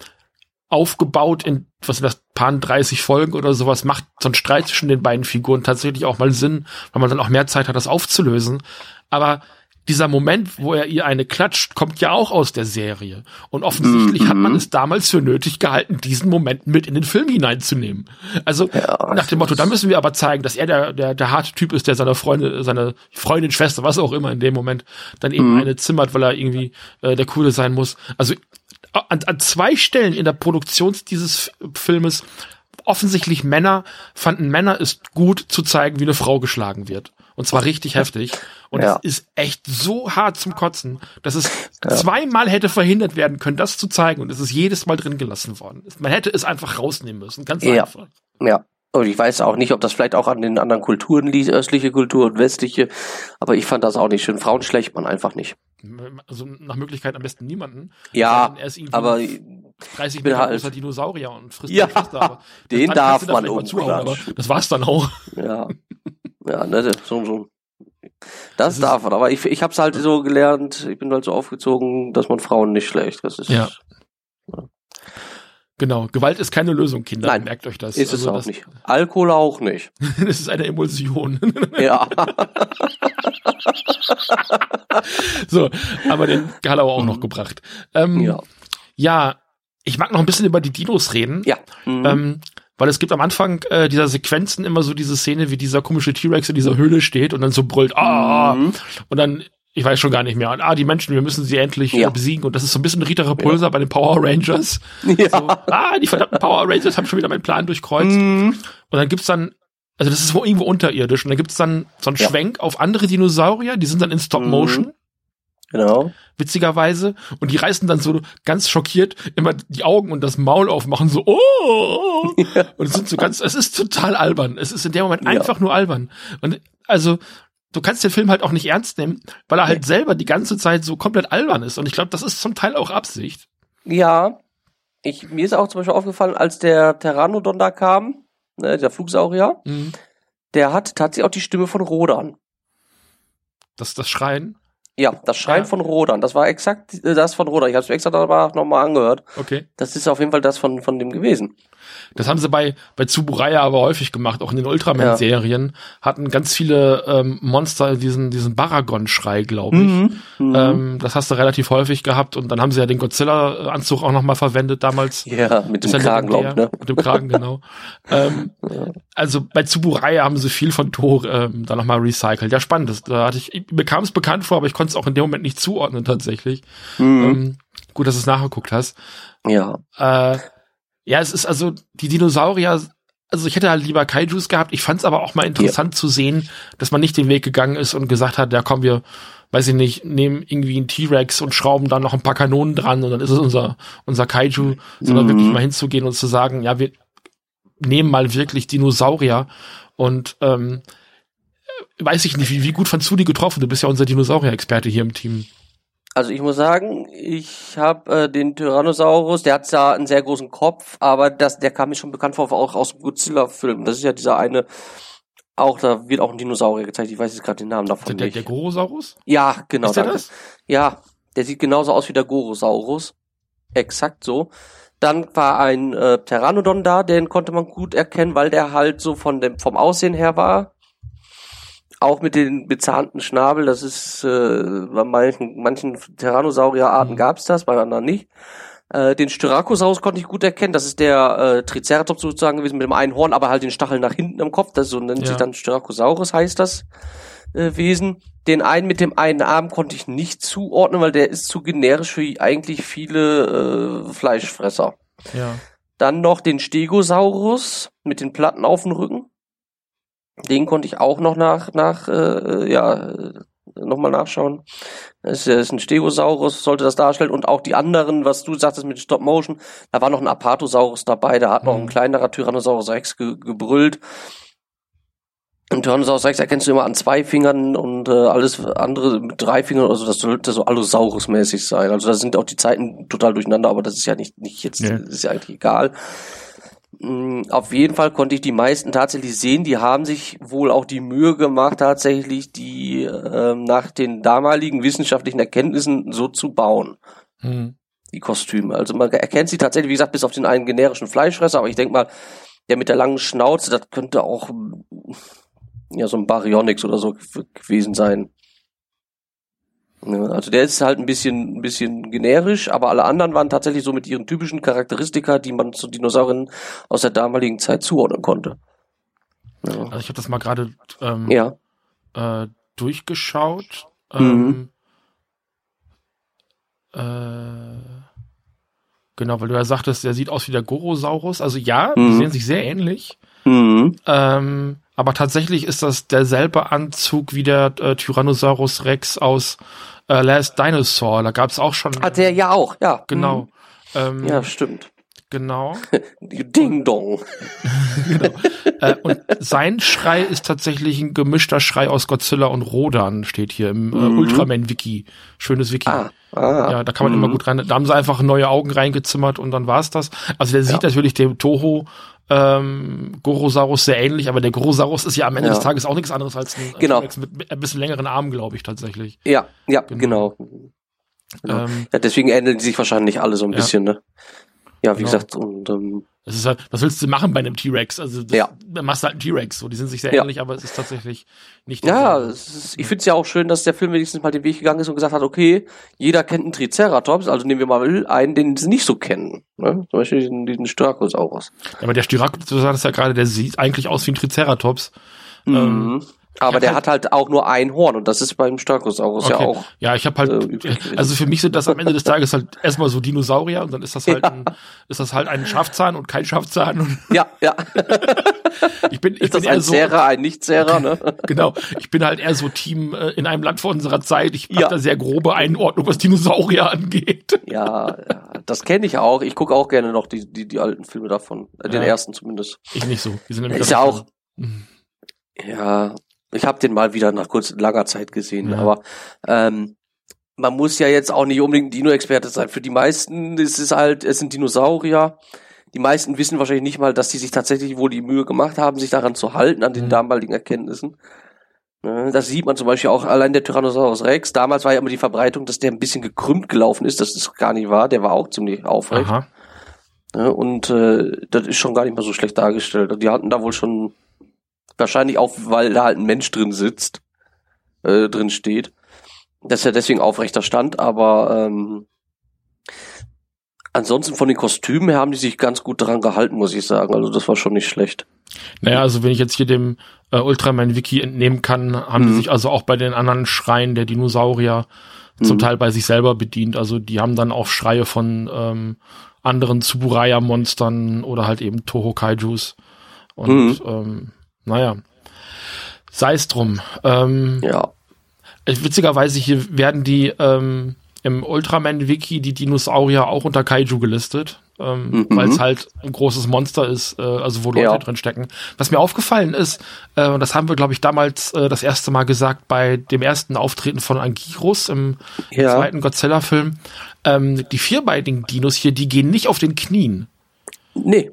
aufgebaut in, was sind das, paar 30 Folgen oder sowas, macht so ein Streit zwischen den beiden Figuren tatsächlich auch mal Sinn, weil man dann auch mehr Zeit hat, das aufzulösen. Aber dieser Moment, wo er ihr eine klatscht, kommt ja auch aus der Serie. Und offensichtlich mm -hmm. hat man mhm. es damals für nötig gehalten, diesen Moment mit in den Film hineinzunehmen. Also ja, nach dem Motto, da müssen wir aber zeigen, dass er der, der, der harte Typ ist, der seiner Freundin, seine Freundin, Schwester, was auch immer in dem Moment, dann eben mm. eine zimmert, weil er irgendwie äh, der Coole sein muss. Also an, an zwei Stellen in der Produktion dieses Filmes offensichtlich Männer fanden Männer ist gut zu zeigen, wie eine Frau geschlagen wird. Und zwar richtig heftig. Und ja. es ist echt so hart zum Kotzen, dass es ja. zweimal hätte verhindert werden können, das zu zeigen. Und es ist jedes Mal drin gelassen worden. Man hätte es einfach rausnehmen müssen. Ganz ja. einfach. Ja. Und ich weiß auch nicht, ob das vielleicht auch an den anderen Kulturen liegt, östliche Kultur und westliche. Aber ich fand das auch nicht schön. Frauen schlecht man einfach nicht. Also nach Möglichkeit am besten niemanden. Ja, aber 30 Meter halt, großer Dinosaurier und frisst ja, Christa, den darf man umzuhauen. Das war's dann auch. Ja, ja, ne, so, so. Das, das darf man, aber ich, ich habe es halt so gelernt, ich bin halt so aufgezogen, dass man Frauen nicht schlecht. Das ist, ja. Genau, Gewalt ist keine Lösung, Kinder. Nein, merkt euch das. Ist also es auch das, nicht. Alkohol auch nicht. das ist eine Emulsion. ja. so, aber den Gallau auch noch gebracht. Ähm, ja. Ja, ich mag noch ein bisschen über die Dinos reden. Ja. Mhm. Ähm, weil es gibt am Anfang äh, dieser Sequenzen immer so diese Szene, wie dieser komische T-Rex in dieser Höhle steht und dann so brüllt, ah, mhm. und dann ich weiß schon gar nicht mehr. Und, ah, die Menschen, wir müssen sie endlich ja. besiegen. Und das ist so ein bisschen Rita Repulsa ja. bei den Power Rangers. Ja. So, ah, die verdammten Power Rangers haben schon wieder meinen Plan durchkreuzt. Mhm. Und dann gibt's dann, also das ist wo irgendwo unterirdisch. Und dann gibt's dann so einen ja. Schwenk auf andere Dinosaurier, die sind dann in Stop Motion. Mhm. Genau. Witzigerweise. Und die reißen dann so ganz schockiert immer die Augen und das Maul aufmachen, so, oh! Ja. Und es sind so ganz, es ist total albern. Es ist in dem Moment einfach nur albern. Und also, du kannst den Film halt auch nicht ernst nehmen, weil er halt selber die ganze Zeit so komplett albern ist. Und ich glaube, das ist zum Teil auch Absicht. Ja. Ich, mir ist auch zum Beispiel aufgefallen, als der Pteranodon da kam, ne, der Flugsaurier, mhm. der hat tatsächlich auch die Stimme von Rodan. Das, das Schreien? Ja, das Schreien ja. von Rodan, das war exakt das von Rodan. Ich habe es extra danach nochmal angehört. Okay. Das ist auf jeden Fall das von, von dem gewesen. Das haben sie bei, bei Tsuburaya aber häufig gemacht, auch in den Ultraman-Serien. Hatten ganz viele ähm, Monster diesen, diesen Baragon-Schrei, glaube ich. Mhm. Mhm. Ähm, das hast du relativ häufig gehabt und dann haben sie ja den Godzilla-Anzug auch nochmal verwendet damals. Ja, mit dem Kragen, glaub, ne? Mit dem Kragen, genau. ähm. Also bei Tsuburaya haben sie viel von Tor ähm, da nochmal recycelt. Ja, spannend. Das, da hatte ich, ich bekam es bekannt vor, aber ich konnte es auch in dem Moment nicht zuordnen tatsächlich. Mhm. Ähm, gut, dass du es nachgeguckt hast. Ja. Äh, ja, es ist also die Dinosaurier, also ich hätte halt lieber Kaijus gehabt. Ich fand es aber auch mal interessant ja. zu sehen, dass man nicht den Weg gegangen ist und gesagt hat, ja komm, wir, weiß ich nicht, nehmen irgendwie einen T-Rex und schrauben da noch ein paar Kanonen dran und dann ist es unser, unser Kaiju, sondern mhm. wirklich mal hinzugehen und zu sagen, ja, wir nehmen mal wirklich Dinosaurier und ähm, weiß ich nicht, wie, wie gut fandst du die getroffen? Du bist ja unser Dinosaurier-Experte hier im Team. Also ich muss sagen, ich habe äh, den Tyrannosaurus, der hat zwar einen sehr großen Kopf, aber das, der kam mir schon bekannt vor, auch aus dem Godzilla-Film. Das ist ja dieser eine, auch da wird auch ein Dinosaurier gezeigt. Ich weiß jetzt gerade den Namen davon der, nicht. Der, der Gorosaurus? Ja, genau. Ist der das? Ja, der sieht genauso aus wie der Gorosaurus. Exakt so. Dann war ein äh, Pteranodon da, den konnte man gut erkennen, weil der halt so von dem vom Aussehen her war auch mit den bezahnten Schnabel, das ist äh, bei manchen, manchen Tyrannosaurierarten mhm. gab es das, bei anderen nicht. Äh, den Styracosaurus konnte ich gut erkennen. Das ist der äh, Triceratops sozusagen gewesen mit dem einen Horn, aber halt den Stachel nach hinten im Kopf. Das so nennt ja. sich dann Styracosaurus heißt das äh, Wesen. Den einen mit dem einen Arm konnte ich nicht zuordnen, weil der ist zu generisch für eigentlich viele äh, Fleischfresser. Ja. Dann noch den Stegosaurus mit den Platten auf dem Rücken. Den konnte ich auch noch nach, nach äh, ja, nochmal nachschauen. Es ist ein Stegosaurus, sollte das darstellen. Und auch die anderen, was du sagtest mit Stop Motion, da war noch ein Apatosaurus dabei, da hat noch ein mhm. kleinerer Tyrannosaurus Rex ge gebrüllt. Ein Tyrannosaurus Rex erkennst du immer an zwei Fingern und äh, alles andere mit drei Fingern, also das sollte so Allosaurus-mäßig sein. Also da sind auch die Zeiten total durcheinander, aber das ist ja nicht, nicht jetzt, ja. ist ja eigentlich egal. Mm, Auf jeden Fall konnte ich die meisten tatsächlich sehen. Die haben sich wohl auch die Mühe gemacht, tatsächlich die ähm, nach den damaligen wissenschaftlichen Erkenntnissen so zu bauen, Hm. die Kostüme. Also man erkennt sie tatsächlich, wie gesagt, bis auf den einen generischen Fleischfresser, aber ich denke mal, der mit der langen Schnauze, das könnte auch mm, ja so ein Baryonyx oder so gew- gewesen sein. Ja, also der ist halt ein bisschen, ein bisschen generisch, aber alle anderen waren tatsächlich so mit ihren typischen Charakteristika, die man zu Dinosauriern aus der damaligen Zeit zuordnen konnte. Ja. Also ich habe das mal gerade ähm, ja. äh, durchgeschaut. Mhm. Ähm, äh, genau, weil du ja sagtest, der sieht aus wie der Gorosaurus. Also ja, die Mhm. sehen sich sehr ähnlich. Mhm. Ähm, aber tatsächlich ist das derselbe Anzug wie der äh, Tyrannosaurus Rex aus äh, Last Dinosaur. Da gab es auch schon. Hat der ja auch, ja. Genau. Ähm, Mhm. Ja, stimmt. Genau. Ding Dong. genau. äh, und sein Schrei ist tatsächlich ein gemischter Schrei aus Godzilla und Rodan, steht hier im äh, Mhm. Ultraman-Wiki. Schönes Wiki. Ah, ah. Ja, da kann man Mhm. immer gut rein. Da haben sie einfach neue Augen reingezimmert und dann war's das. Also der sieht Ja. natürlich dem Toho ähm, Gorosaurus sehr ähnlich, aber der Gorosaurus ist ja am Ende Ja. des Tages auch nichts anderes als ein Genau. T-Rex mit ein bisschen längeren Armen, glaube ich, tatsächlich. Ja, ja, Genau. genau. Genau. Ähm, Ja, deswegen ändern die sich wahrscheinlich alle so ein Ja. bisschen, ne? Ja, wie Genau. gesagt, und ähm, das ist halt, was willst du machen bei einem T-Rex? Also das, Ja. dann machst du halt einen T-Rex. So, die sind sich sehr Ja. ähnlich, aber es ist tatsächlich nicht. ja, ist, ich finde es ja auch schön, dass der Film wenigstens mal den Weg gegangen ist und gesagt hat, okay, jeder kennt einen Triceratops, also nehmen wir mal einen, den sie nicht so kennen. Ne? Zum Beispiel diesen, diesen Styracosaurus. aber der Styracosaurus, du sagst ja gerade, der sieht eigentlich aus wie ein Triceratops. Ähm, Mhm. Aber der halt- hat halt auch nur ein Horn und das ist beim Styracosaurus ja Okay. auch. Ja, ich habe halt, äh, also für mich sind das am Ende des Tages halt erstmal so Dinosaurier und dann ist das halt, Ja. ein, ist das halt ein Schafzahn und kein Schafzahn Ja, ja. ich bin, ich ist das bin eher ein so, Serra, ein Nicht-Serra, ne? genau, ich bin halt eher so Team äh, in einem Land vor unserer Zeit. Ich habe Ja. da sehr grobe Einordnung, was Dinosaurier angeht. Ja, ja das kenne ich auch. Ich gucke auch gerne noch die, die, die alten Filme davon. Äh, den Ja. ersten zumindest. Ich nicht so. Die sind nämlich Ist ja auch, Mhm. ja, ich habe den mal wieder nach kurz langer Zeit gesehen, Ja. aber ähm, man muss ja jetzt auch nicht unbedingt Dino-Experte sein. Für die meisten ist es halt, es sind Dinosaurier. Die meisten wissen wahrscheinlich nicht mal, dass die sich tatsächlich wohl die Mühe gemacht haben, sich daran zu halten, an den Mhm. damaligen Erkenntnissen. Ne, Das sieht man zum Beispiel auch allein der Tyrannosaurus Rex. Damals war ja immer die Verbreitung, dass der ein bisschen gekrümmt gelaufen ist. Das ist gar nicht wahr. Der war auch ziemlich aufrecht. Aha. Ne, und äh, das ist schon gar nicht mal so schlecht dargestellt. Die hatten da wohl schon wahrscheinlich auch, weil da halt ein Mensch drin sitzt, äh, drin steht, dass er deswegen aufrechter stand. Aber ähm, ansonsten von den Kostümen her haben die sich ganz gut daran gehalten, muss ich sagen. Also das war schon nicht schlecht. Naja, also wenn ich jetzt hier dem äh, Ultraman-Wiki entnehmen kann, haben die Mhm. sich also auch bei den anderen Schreien der Dinosaurier zum Mhm. Teil bei sich selber bedient. Also die haben dann auch Schreie von ähm, anderen Tsuburaya-Monstern oder halt eben Toho-Kaijus. Und Mhm. ähm, naja, sei es drum. Ähm, Ja. Witzigerweise hier werden die ähm, im Ultraman-Wiki die Dinosaurier auch unter Kaiju gelistet, ähm, Mhm. weil es halt ein großes Monster ist, äh, also wo Leute Ja. drin stecken. Was mir aufgefallen ist, äh, und das haben wir, glaube ich, damals äh, das erste Mal gesagt bei dem ersten Auftreten von Anguirus im Ja. zweiten Godzilla-Film, ähm, die vierbeinigen Dinos hier, die gehen nicht auf den Knien. Nee.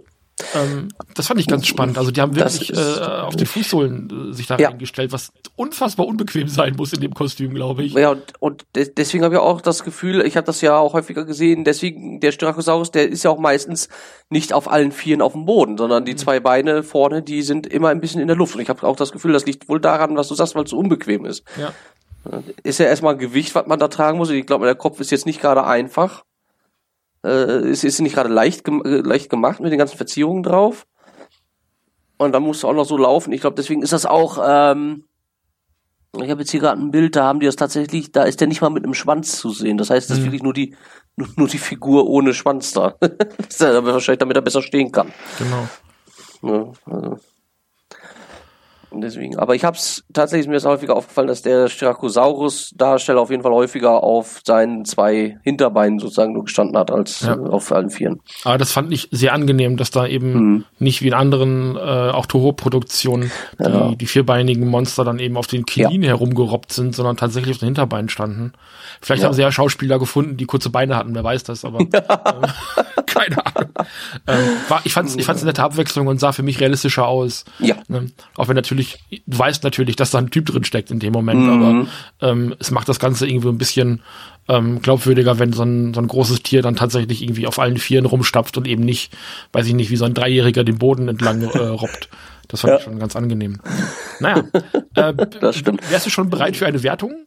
Ähm, das fand ich ganz spannend. Also die haben wirklich ist- äh, auf die Fußsohlen äh, sich da Ja. reingestellt, was unfassbar unbequem sein muss in dem Kostüm, glaube ich. Ja, und, und de- deswegen habe ich auch das Gefühl, ich habe das ja auch häufiger gesehen, deswegen, der Styracosaurus, der ist ja auch meistens nicht auf allen Vieren auf dem Boden, sondern die zwei Beine vorne, die sind immer ein bisschen in der Luft. Und ich habe auch das Gefühl, das liegt wohl daran, was du sagst, weil es so unbequem ist. Ja. Ist ja erstmal ein Gewicht, was man da tragen muss. Ich glaube, der Kopf ist jetzt nicht gerade einfach. Äh, es ist nicht gerade leicht, gem äh, leicht gemacht mit den ganzen Verzierungen drauf. Und dann musst du auch noch so laufen. Ich glaube, deswegen ist das auch, ähm, ich habe jetzt hier gerade ein Bild, da haben die das tatsächlich, da ist der nicht mal mit einem Schwanz zu sehen. Das heißt, das ist Mhm. wirklich nur die, nur, nur die Figur ohne Schwanz da. das ist ja wahrscheinlich, damit er besser stehen kann. Genau. Ja, also. Und deswegen, aber ich habe es tatsächlich mir ist häufiger aufgefallen, dass der Styracosaurus-Darsteller auf jeden Fall häufiger auf seinen zwei Hinterbeinen sozusagen nur gestanden hat als Ja. äh, auf allen Vieren. Aber das fand ich sehr angenehm, dass da eben Mhm. nicht wie in anderen äh, auch Toho-Produktionen die, Ja. die vierbeinigen Monster dann eben auf den Knien herumgerobbt sind, sondern tatsächlich auf den Hinterbeinen standen. Vielleicht Ja. haben sie ja Schauspieler gefunden, die kurze Beine hatten, wer weiß das, aber äh, Keine Ahnung. ähm, war, ich fand es ich fand's eine nette Abwechslung und sah für mich realistischer aus. Ja. Ne? Auch wenn natürlich, du weißt natürlich, dass da ein Typ drin steckt in dem Moment, Mhm. aber ähm, es macht das Ganze irgendwie ein bisschen ähm, glaubwürdiger, wenn so ein, so ein großes Tier dann tatsächlich irgendwie auf allen Vieren rumstapft und eben nicht, weiß ich nicht, wie so ein Dreijähriger den Boden entlang äh, robbt. Das fand Ja. ich schon ganz angenehm. Naja, äh, Das stimmt. wärst du schon bereit für eine Wertung?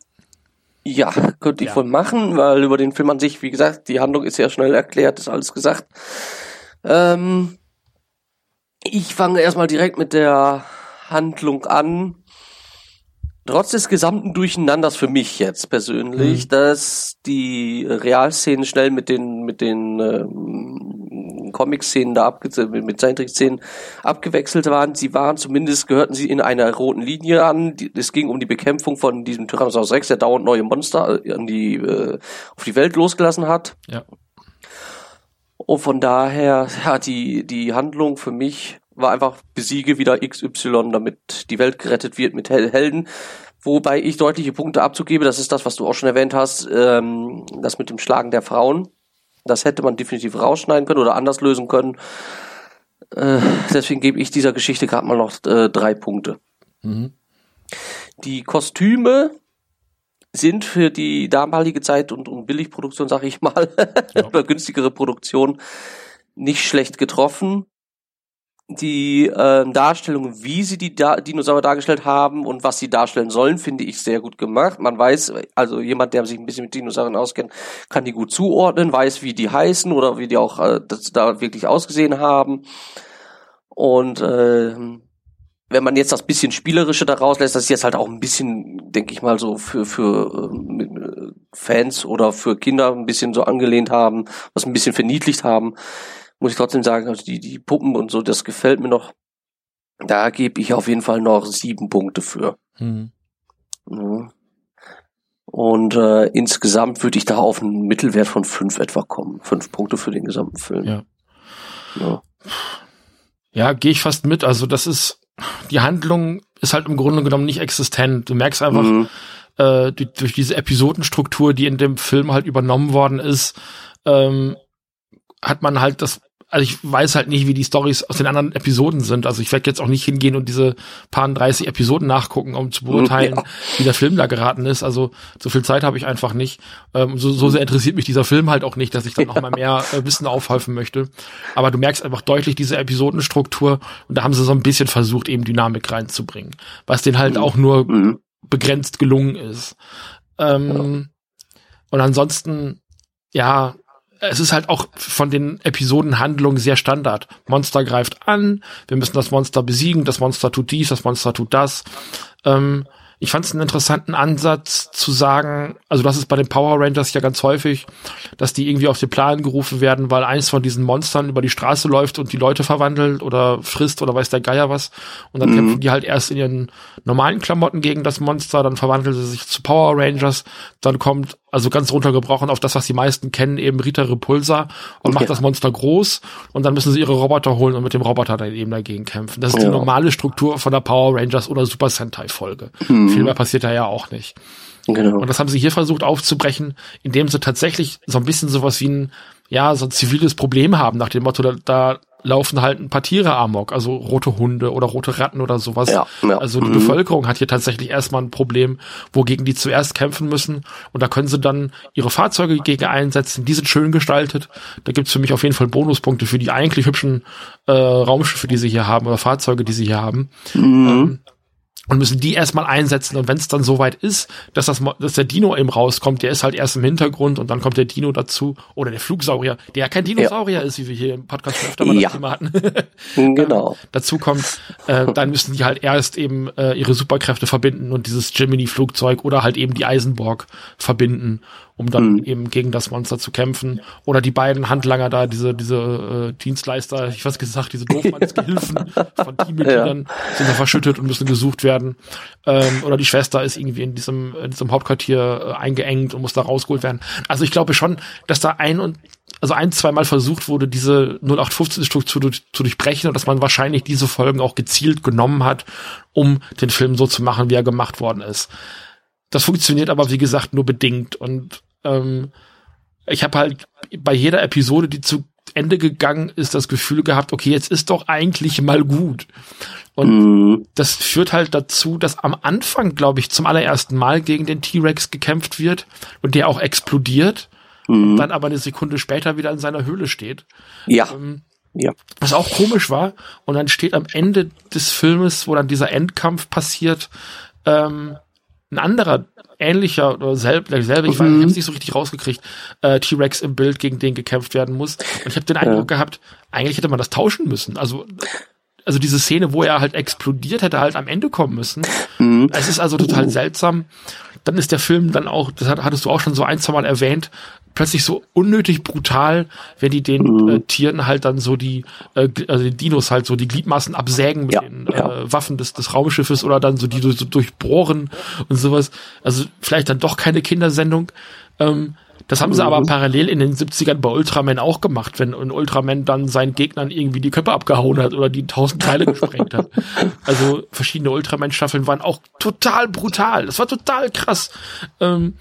Ja, könnte ich Ja. wohl machen, weil über den Film an sich, wie gesagt, die Handlung ist ja schnell erklärt, ist alles gesagt. Ähm, ich fange erstmal direkt mit der Handlung an. Trotz des gesamten Durcheinanders für mich jetzt persönlich, Mhm. dass die Realszenen schnell mit den mit den ähm, Comic-Szenen da abge mit mit Zeichentrick-Szenen abgewechselt waren. Sie waren zumindest gehörten sie in einer roten Linie an. Die- Es ging um die Bekämpfung von diesem Tyrannosaurus Rex, der dauernd neue Monster äh, an die äh, auf die Welt losgelassen hat. Ja. Und von daher, ja, die, die Handlung für mich war einfach besiege wieder XY, damit die Welt gerettet wird mit Hel Helden. Wobei ich deutliche Punkte abzugebe, das ist das, was du auch schon erwähnt hast, ähm, das mit dem Schlagen der Frauen. Das hätte man definitiv rausschneiden können oder anders lösen können. Äh, deswegen gebe ich dieser Geschichte gerade mal noch äh, drei Punkte. Mhm. Die Kostüme sind für die damalige Zeit und, und Billigproduktion, sage ich mal, Ja. oder günstigere Produktion nicht schlecht getroffen. Die ähm, Darstellung, wie sie die da Dinosaurier dargestellt haben und was sie darstellen sollen, finde ich sehr gut gemacht. Man weiß, also jemand, der sich ein bisschen mit Dinosauriern auskennt, kann die gut zuordnen, weiß, wie die heißen oder wie die auch äh, das da wirklich ausgesehen haben. Und ähm, wenn man jetzt das bisschen spielerische daraus lässt, das ist jetzt halt auch ein bisschen, denke ich mal, so für für äh, Fans oder für Kinder ein bisschen so angelehnt haben, was ein bisschen verniedlicht haben, muss ich trotzdem sagen, also die die Puppen und so, das gefällt mir noch. Da gebe ich auf jeden Fall noch sieben Punkte für. Mhm. Ja. Und äh, insgesamt würde ich da auf einen Mittelwert von fünf etwa kommen. Fünf Punkte für den gesamten Film. Ja. Ja. Ja, gehe ich fast mit. Also das ist, die Handlung ist halt im Grunde genommen nicht existent. Du merkst einfach, Mhm. äh, die, durch diese Episodenstruktur, die in dem Film halt übernommen worden ist, ähm, hat man halt das, also ich weiß halt nicht, wie die Stories aus den anderen Episoden sind. Also ich werde jetzt auch nicht hingehen und diese paar 30 Episoden nachgucken, um zu beurteilen, Ja. wie der Film da geraten ist. Also so viel Zeit habe ich einfach nicht. Ähm, so, so sehr interessiert mich dieser Film halt auch nicht, dass ich dann noch mal mehr äh, Wissen aufhäufen möchte. Aber du merkst einfach deutlich diese Episodenstruktur und da haben sie so ein bisschen versucht, eben Dynamik reinzubringen. Was den halt Mhm. auch nur Mhm. begrenzt gelungen ist. Ähm, Und ansonsten, ja, es ist halt auch von den Episodenhandlungen sehr Standard. Monster greift an, wir müssen das Monster besiegen, das Monster tut dies, das Monster tut das. Ähm, ich fand es einen interessanten Ansatz zu sagen, also das ist bei den Power Rangers ja ganz häufig, dass die irgendwie auf den Plan gerufen werden, weil eins von diesen Monstern über die Straße läuft und die Leute verwandelt oder frisst oder weiß der Geier was. Und dann Mhm. kämpfen die halt erst in ihren normalen Klamotten gegen das Monster, dann verwandeln sie sich zu Power Rangers, dann kommt, also ganz runtergebrochen auf das, was die meisten kennen, eben Rita Repulsa und macht Ja. das Monster groß und dann müssen sie ihre Roboter holen und mit dem Roboter dann eben dagegen kämpfen. Das ist Ja. die normale Struktur von der Power Rangers oder Super Sentai Folge. Mhm. Viel mehr passiert da ja auch nicht. Genau. Und das haben sie hier versucht aufzubrechen, indem sie tatsächlich so ein bisschen sowas wie ein, ja, so ein ziviles Problem haben, nach dem Motto, da, da laufen halt ein paar Tiere amok, also rote Hunde oder rote Ratten oder sowas. Ja, ja. Also die Mhm. Bevölkerung hat hier tatsächlich erstmal ein Problem, wogegen die zuerst kämpfen müssen. Und da können sie dann ihre Fahrzeuge gegen einsetzen. Die sind schön gestaltet. Da gibt's für mich auf jeden Fall Bonuspunkte für die eigentlich hübschen äh, Raumschiffe, die sie hier haben oder Fahrzeuge, die sie hier haben Mhm. ähm, und müssen die erstmal einsetzen. Und wenn es dann soweit ist, dass, das, dass der Dino eben rauskommt, der ist halt erst im Hintergrund und dann kommt der Dino dazu. Oder der Flugsaurier, der ja kein Dinosaurier ist, wie wir hier im Podcast schon öfter mal Ja. das Thema hatten. Genau. dazu kommt, äh, dann müssen die halt erst eben äh, ihre Superkräfte verbinden und dieses Gemini-Flugzeug oder halt eben die Eisenborg verbinden, um dann Mhm. eben gegen das Monster zu kämpfen. Oder die beiden Handlanger da, diese, diese äh, Dienstleister, ich was gesagt, diese Doofmannsgehilfen von Teammitgliedern sind da verschüttet und müssen gesucht werden. Ähm, oder die Schwester ist irgendwie in diesem, in diesem Hauptquartier äh, eingeengt und muss da rausgeholt werden. Also ich glaube schon, dass da ein und also ein, zweimal versucht wurde, diese 0815-Struktur zu, zu durchbrechen und dass man wahrscheinlich diese Folgen auch gezielt genommen hat, um den Film so zu machen, wie er gemacht worden ist. Das funktioniert aber, wie gesagt, nur bedingt. Und ähm, ich habe halt bei jeder Episode die zu Ende gegangen, ist das Gefühl gehabt, okay, jetzt ist doch eigentlich mal gut. Und Mhm. das führt halt dazu, dass am Anfang, glaube ich, zum allerersten Mal gegen den T-Rex gekämpft wird und der auch explodiert und Mhm. dann aber eine Sekunde später wieder in seiner Höhle steht. Ja. Ähm, Ja. was auch komisch war. Und dann steht am Ende des Filmes, wo dann dieser Endkampf passiert, ähm, ein anderer ähnlicher oder selb, derselbe, ich weiß, ich Mhm. habe nicht so richtig rausgekriegt, äh, T-Rex im Bild, gegen den gekämpft werden muss. Und ich habe den Eindruck gehabt, eigentlich hätte man das tauschen müssen. Also also diese Szene, wo er halt explodiert, hätte halt am Ende kommen müssen. Mhm. Es ist also total seltsam. Dann ist der Film dann auch, das hat- hattest du auch schon so ein, zwei Mal erwähnt, plötzlich so unnötig brutal, wenn die den Mhm. äh, Tieren halt dann so die, äh, also den Dinos halt so die Gliedmaßen absägen mit Ja, den ja. Äh, Waffen des, des Raumschiffes oder dann so die so durchbohren und sowas. Also vielleicht dann doch keine Kindersendung. Ähm, das haben sie Mhm. aber parallel in den 70ern bei Ultraman auch gemacht, wenn ein Ultraman dann seinen Gegnern irgendwie die Köpfe abgehauen hat oder die tausend Teile gesprengt hat. Also verschiedene Ultraman-Staffeln waren auch total brutal. Das war total krass. Ähm,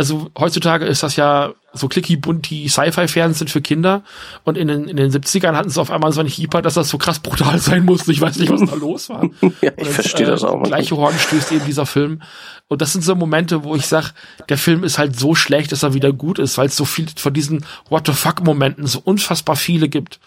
also heutzutage ist das ja so clicky bunti Sci-Fi-Fernsehen für Kinder und in den, in den 70ern hatten sie auf einmal so einen Hieper, dass das so krass brutal sein musste. Ich weiß nicht, was da los war. Ja, ich verstehe äh, das auch. Gleiche Horn stößt eben dieser Film. Und das sind so Momente, wo ich sag, der Film ist halt so schlecht, dass er wieder gut ist, weil es so viel von diesen What the fuck Momenten so unfassbar viele gibt.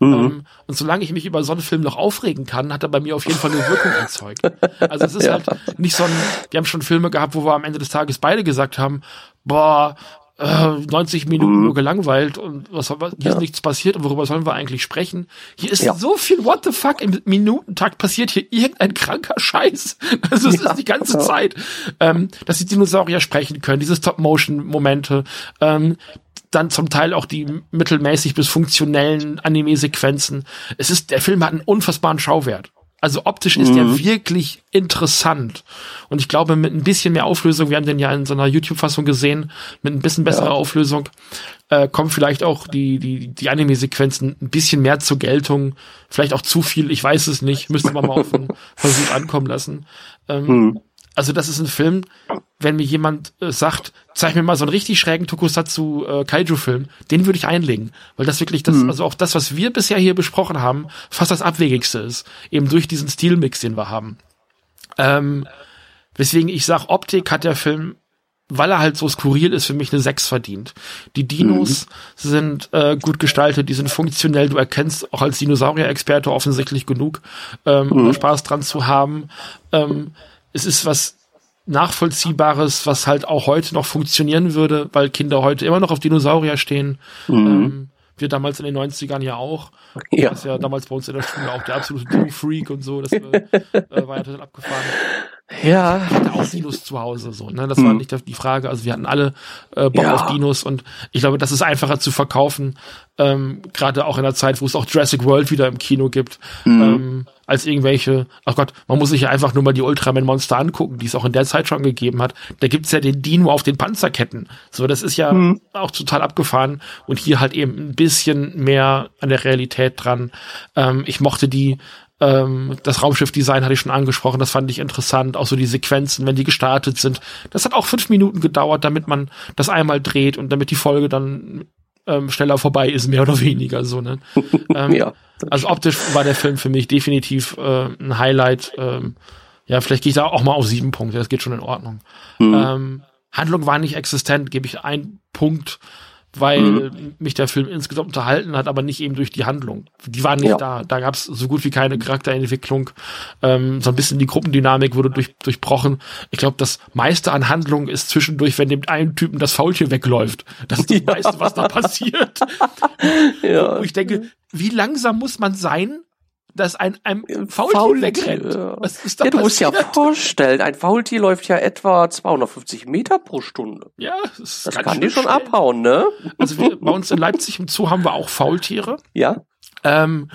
Mhm. Ähm, und solange ich mich über so einen Film noch aufregen kann, hat er bei mir auf jeden Fall eine Wirkung erzeugt. Also es ist Ja. halt nicht so ein, wir haben schon Filme gehabt, wo wir am Ende des Tages beide gesagt haben, boah, äh, 90 Minuten Mhm. nur gelangweilt und was, was hier ist nichts passiert und worüber sollen wir eigentlich sprechen? Hier ist Ja. so viel What the fuck im Minutentakt passiert hier irgendein kranker Scheiß. Also es Ja. ist die ganze Ja. Zeit, ähm, dass die Dinosaurier sprechen können, diese Stop-Motion-Momente, ähm, dann zum Teil auch die mittelmäßig bis funktionellen Anime-Sequenzen. Es ist, der Film hat einen unfassbaren Schauwert. Also optisch ist Mhm. der wirklich interessant. Und ich glaube, mit ein bisschen mehr Auflösung, wir haben den ja in so einer YouTube-Fassung gesehen, mit ein bisschen besserer Ja. Auflösung, äh, kommen vielleicht auch die, die, die Anime-Sequenzen ein bisschen mehr zur Geltung. Vielleicht auch zu viel, ich weiß es nicht. Müsste man mal auf den Versuch ankommen lassen. Ähm, Mhm. Also das ist ein Film, wenn mir jemand äh, sagt, zeig mir mal so einen richtig schrägen Tokusatsu äh, Kaiju-Film, den würde ich einlegen, weil das wirklich das, also auch das, was wir bisher hier besprochen haben, fast das abwegigste ist, eben durch diesen Stilmix, den wir haben. Ähm, weswegen ich sag, Optik hat der Film, weil er halt so skurril ist, für mich eine 6 verdient. Die Dinos sind äh, gut gestaltet, die sind funktionell, du erkennst auch als Dinosaurier-Experte offensichtlich genug, ähm, um da Spaß dran zu haben. Ähm, es ist was Nachvollziehbares, was halt auch heute noch funktionieren würde, weil Kinder heute immer noch auf Dinosaurier stehen. Ähm, wir damals in den 90ern ja auch. Ja. Das ist ja damals bei uns in der Schule auch der absolute Dino-Freak und so. Das äh, äh, war ja total abgefahren. Ja. Ich hatte auch Dinos zu Hause, so, ne? Das war nicht die Frage. Also wir hatten alle äh, Bock Ja. auf Dinos und ich glaube, das ist einfacher zu verkaufen, ähm, gerade auch in der Zeit, wo es auch Jurassic World wieder im Kino gibt, ähm, als irgendwelche, ach Gott, man muss sich ja einfach nur mal die Ultraman-Monster angucken, die es auch in der Zeit schon gegeben hat. Da gibt's ja den Dino auf den Panzerketten. So, das ist ja auch total abgefahren und hier halt eben ein bisschen mehr an der Realität dran. Ähm, ich mochte die ähm, das Raumschiffdesign hatte ich schon angesprochen, das fand ich interessant. Auch so die Sequenzen, wenn die gestartet sind. Das hat auch fünf Minuten gedauert, damit man das einmal dreht und damit die Folge dann ähm, schneller vorbei ist, mehr oder weniger so. Ne? ähm, Ja. Also optisch war der Film für mich definitiv äh, ein Highlight. Ähm, ja, vielleicht gehe ich da auch mal auf sieben Punkte, das geht schon in Ordnung. Ähm, Handlung war nicht existent, gebe ich einen Punkt, weil mich der Film insgesamt unterhalten hat, aber nicht eben durch die Handlung. Die war nicht Ja. da. Da gab es so gut wie keine Charakterentwicklung. Ähm, so ein bisschen die Gruppendynamik wurde durch, durchbrochen. Ich glaube, das meiste an Handlung ist zwischendurch, wenn dem einen Typen das Faultier wegläuft. Das ist das Ja. meiste, was da passiert. Ja. Wo ich denke, wie langsam muss man sein, dass ein einem Faultier, Faultier, wegrennt? Was ist da Ja, du musst ja passiert? vorstellen, ein Faultier läuft ja etwa 250 Meter pro Stunde. Ja, das, ist Das kann die schon schnell. abhauen, ne? Also wir, bei uns in Leipzig im Zoo haben wir auch Faultiere. Ja. ähm,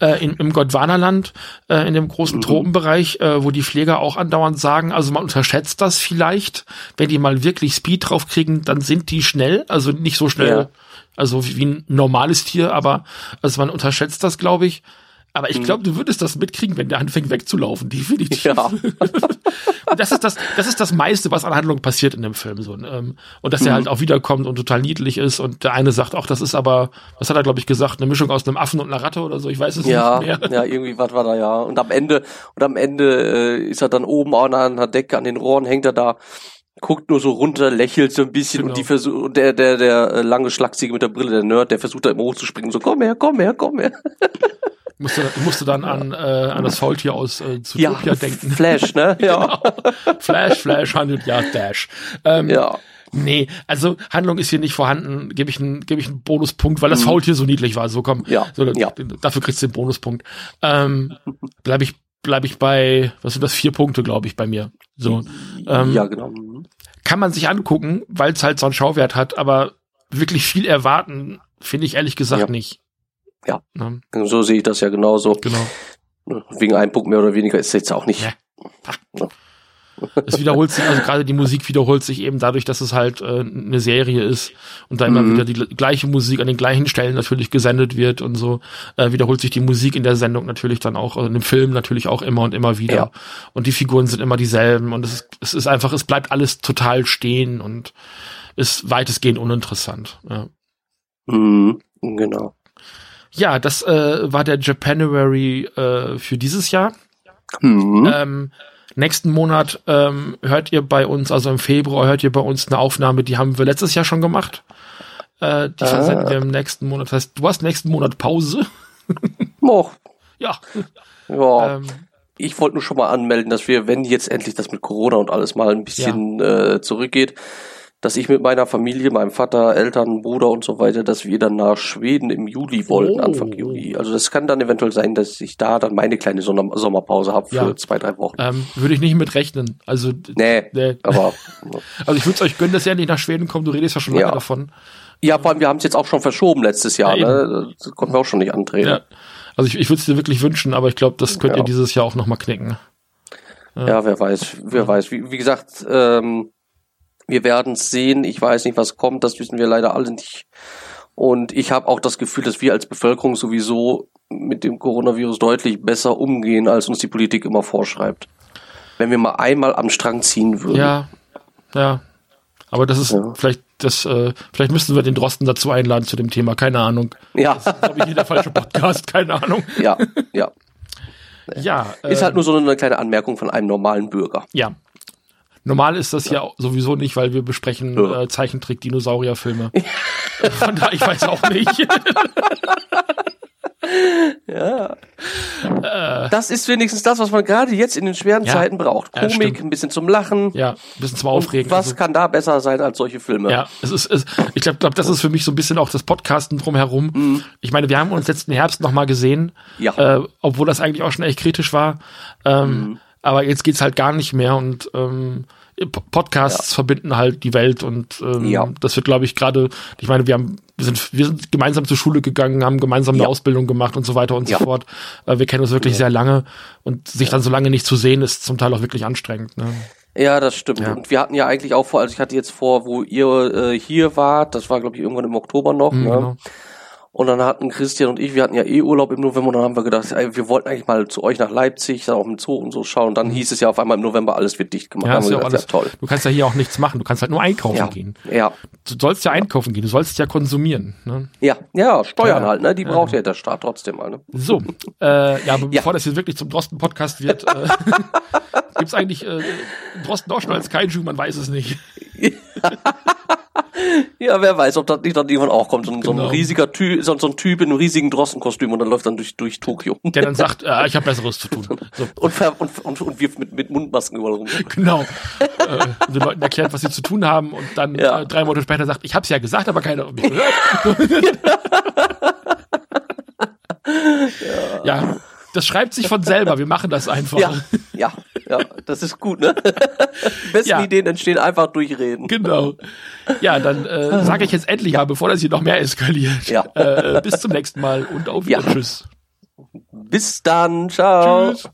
äh, in, im Gondwanaland, äh, in dem großen Tropenbereich, äh, wo die Pfleger auch andauernd sagen, also man unterschätzt das vielleicht, wenn die mal wirklich Speed draufkriegen, dann sind die schnell, also nicht so schnell, Ja. also wie, wie ein normales Tier, aber also man unterschätzt das, glaube ich. Aber ich glaube, du würdest das mitkriegen, wenn der anfängt wegzulaufen, definitiv. Ja. das ist das, das ist das meiste, was an Handlung passiert in dem Film. So, ähm, und dass er mhm. halt auch wiederkommt und total niedlich ist und der eine sagt, auch das ist aber, was hat er, glaube ich, gesagt, eine Mischung aus einem Affen und einer Ratte oder so, ich weiß es ja, nicht mehr. Ja, irgendwie was war da, ja. Und am Ende, und am Ende äh, ist er dann oben an einer Decke, an den Rohren hängt er da guckt nur so runter, lächelt so ein bisschen genau. und die versucht, der, der, der äh, lange Schlagziege mit der Brille, der Nerd, der versucht da immer hochzuspringen, so komm her, komm her, komm her. musste, musste dann an, äh, an das Faultier aus äh, Zootopia ja, denken. Flash, ne? Ja. genau. Flash, Flash, 100 Yard Dash. Ähm, ja. Nee, also Handlung ist hier nicht vorhanden, gebe ich einen gebe ich einen Bonuspunkt, weil das mhm. Faultier so niedlich war. So komm, ja. So, ja. dafür kriegst du den Bonuspunkt. Ähm, bleib ich bleib ich bei was sind das vier Punkte, glaube ich, bei mir. So. Ähm, ja, genau. Mhm. Kann man sich angucken, weil es halt so einen Schauwert hat, aber wirklich viel erwarten finde ich ehrlich gesagt ja. nicht. Ja. ja. So sehe ich das ja genauso. Genau. Wegen einem Punkt mehr oder weniger ist jetzt auch nicht. Ja. Es wiederholt sich, also gerade die Musik wiederholt sich eben dadurch, dass es halt äh, eine Serie ist und da immer mhm. wieder die gleiche Musik an den gleichen Stellen natürlich gesendet wird und so, äh, wiederholt sich die Musik in der Sendung natürlich dann auch, äh, in dem Film natürlich auch immer und immer wieder. Ja. Und die Figuren sind immer dieselben und es ist, es ist einfach, es bleibt alles total stehen und ist weitestgehend uninteressant. Ja. Mhm, genau. Ja, das äh, war der Japanuary äh, für dieses Jahr. Mhm. Ähm, nächsten Monat ähm, hört ihr bei uns, also im Februar hört ihr bei uns eine Aufnahme, die haben wir letztes Jahr schon gemacht. Äh, die versenden ah. wir im nächsten Monat. Das heißt, du hast nächsten Monat Pause. Och. Ja. Ja. Ähm, ich wollte nur schon mal anmelden, dass wir, wenn jetzt endlich das mit Corona und alles mal ein bisschen ja. äh, zurückgeht, dass ich mit meiner Familie, meinem Vater, Eltern, Bruder und so weiter, dass wir dann nach Schweden im Juli wollten, oh. Anfang Juli. Also das kann dann eventuell sein, dass ich da dann meine kleine Sommerpause habe für ja. zwei, drei Wochen. Ähm, würde ich nicht mit rechnen. Also nee, nee. aber also ich würde es euch gönnen, dass ihr endlich nach Schweden kommt. Du redest ja schon lange ja. davon. Ja, vor allem wir haben es jetzt auch schon verschoben letztes Jahr. Ja, ne? Das konnten wir auch schon nicht antreten. Ja. Also ich, ich würde es dir wirklich wünschen, aber ich glaube, das könnt ihr dieses Jahr auch noch mal knicken. Ja, wer weiß, wer weiß. Wie, wie gesagt, ähm, wir werden sehen. Ich weiß nicht, was kommt. Das wissen wir leider alle nicht. Und ich habe auch das Gefühl, dass wir als Bevölkerung sowieso mit dem Coronavirus deutlich besser umgehen, als uns die Politik immer vorschreibt. Wenn wir mal einmal am Strang ziehen würden. Ja, ja. Aber das ist ja. vielleicht das, äh, vielleicht müssten wir den Drosten dazu einladen zu dem Thema, keine Ahnung. Ja. Das ist, glaube ich, hier der falsche Podcast, keine Ahnung. Ja, ja. Ja. Ist halt ähm, nur so eine kleine Anmerkung von einem normalen Bürger. Ja, Normal ist das ja, ja sowieso nicht, weil wir besprechen ja. äh, Zeichentrick-Dinosaurier-Filme. Von daher, ich weiß auch nicht. ja. Äh, das ist wenigstens das, was man gerade jetzt in den schweren ja, Zeiten braucht. Komik, ein bisschen zum Lachen. Ja, ein bisschen zum Aufregen. Und was also, kann da besser sein als solche Filme? Ja, es ist, es, ich glaube, glaub, das ist für mich so ein bisschen auch das Podcasten drumherum. Mhm. Ich meine, wir haben uns letzten Herbst nochmal gesehen, ja. äh, obwohl das eigentlich auch schon echt kritisch war. Ähm, mhm. Aber jetzt geht's halt gar nicht mehr und ähm, Podcasts ja. verbinden halt die Welt und ähm, ja. das wird, glaube ich, gerade, ich meine, wir haben, wir sind, wir sind gemeinsam zur Schule gegangen, haben gemeinsam eine ja. Ausbildung gemacht und so weiter und so fort. Äh, wir kennen uns wirklich sehr lange und sich dann so lange nicht zu sehen, ist zum Teil auch wirklich anstrengend. Ne? Ja, das stimmt. Ja. Und wir hatten ja eigentlich auch vor, also ich hatte jetzt vor, wo ihr äh, hier wart, das war glaube ich irgendwann im Oktober noch, mhm, ne? Genau. Und dann hatten Christian und ich, wir hatten ja eh Urlaub im November und dann haben wir gedacht, ey, wir wollten eigentlich mal zu euch nach Leipzig, dann auch im Zoo und so schauen. Und dann hieß es ja auf einmal im November, alles wird dicht gemacht. Ja, ist ja gedacht, alles, ja, toll. Du kannst ja hier auch nichts machen, du kannst halt nur einkaufen ja, gehen. Ja. Du sollst ja einkaufen gehen, du sollst ja konsumieren. Ne? Ja, ja, Steuern ja. halt, ne? Die braucht ja der Staat trotzdem mal. Ne? So, äh, ja, aber bevor das jetzt wirklich zum Drosten-Podcast wird, äh, gibt's eigentlich äh, Drosten auch schon als Kaiju, man weiß es nicht. ja, wer weiß, ob das nicht dann irgendwann auch kommt. So, genau. so ein genau. riesiger Typ, so, so, ein Typ in einem riesigen Drossenkostüm und dann läuft dann durch, durch Tokio. Der dann sagt, äh, ich habe Besseres zu tun. So. Und, und, und, und wirft mit, mit Mundmasken überall rum. Genau. äh, den Leuten erklärt, was sie zu tun haben und dann ja. äh, drei Monate später sagt, ich habe es ja gesagt, aber keiner hat mich gehört. ja. ja das schreibt sich von selber. Wir machen das einfach. Ja, ja, ja das ist gut, ne? Die besten ja. Ideen entstehen einfach durch Reden. Genau. Ja, dann äh, sage ich jetzt endlich mal, bevor das hier noch mehr eskaliert. Ja. Äh, bis zum nächsten Mal und auf Wiedersehen. Ja. Tschüss. Bis dann. Ciao. Tschüss.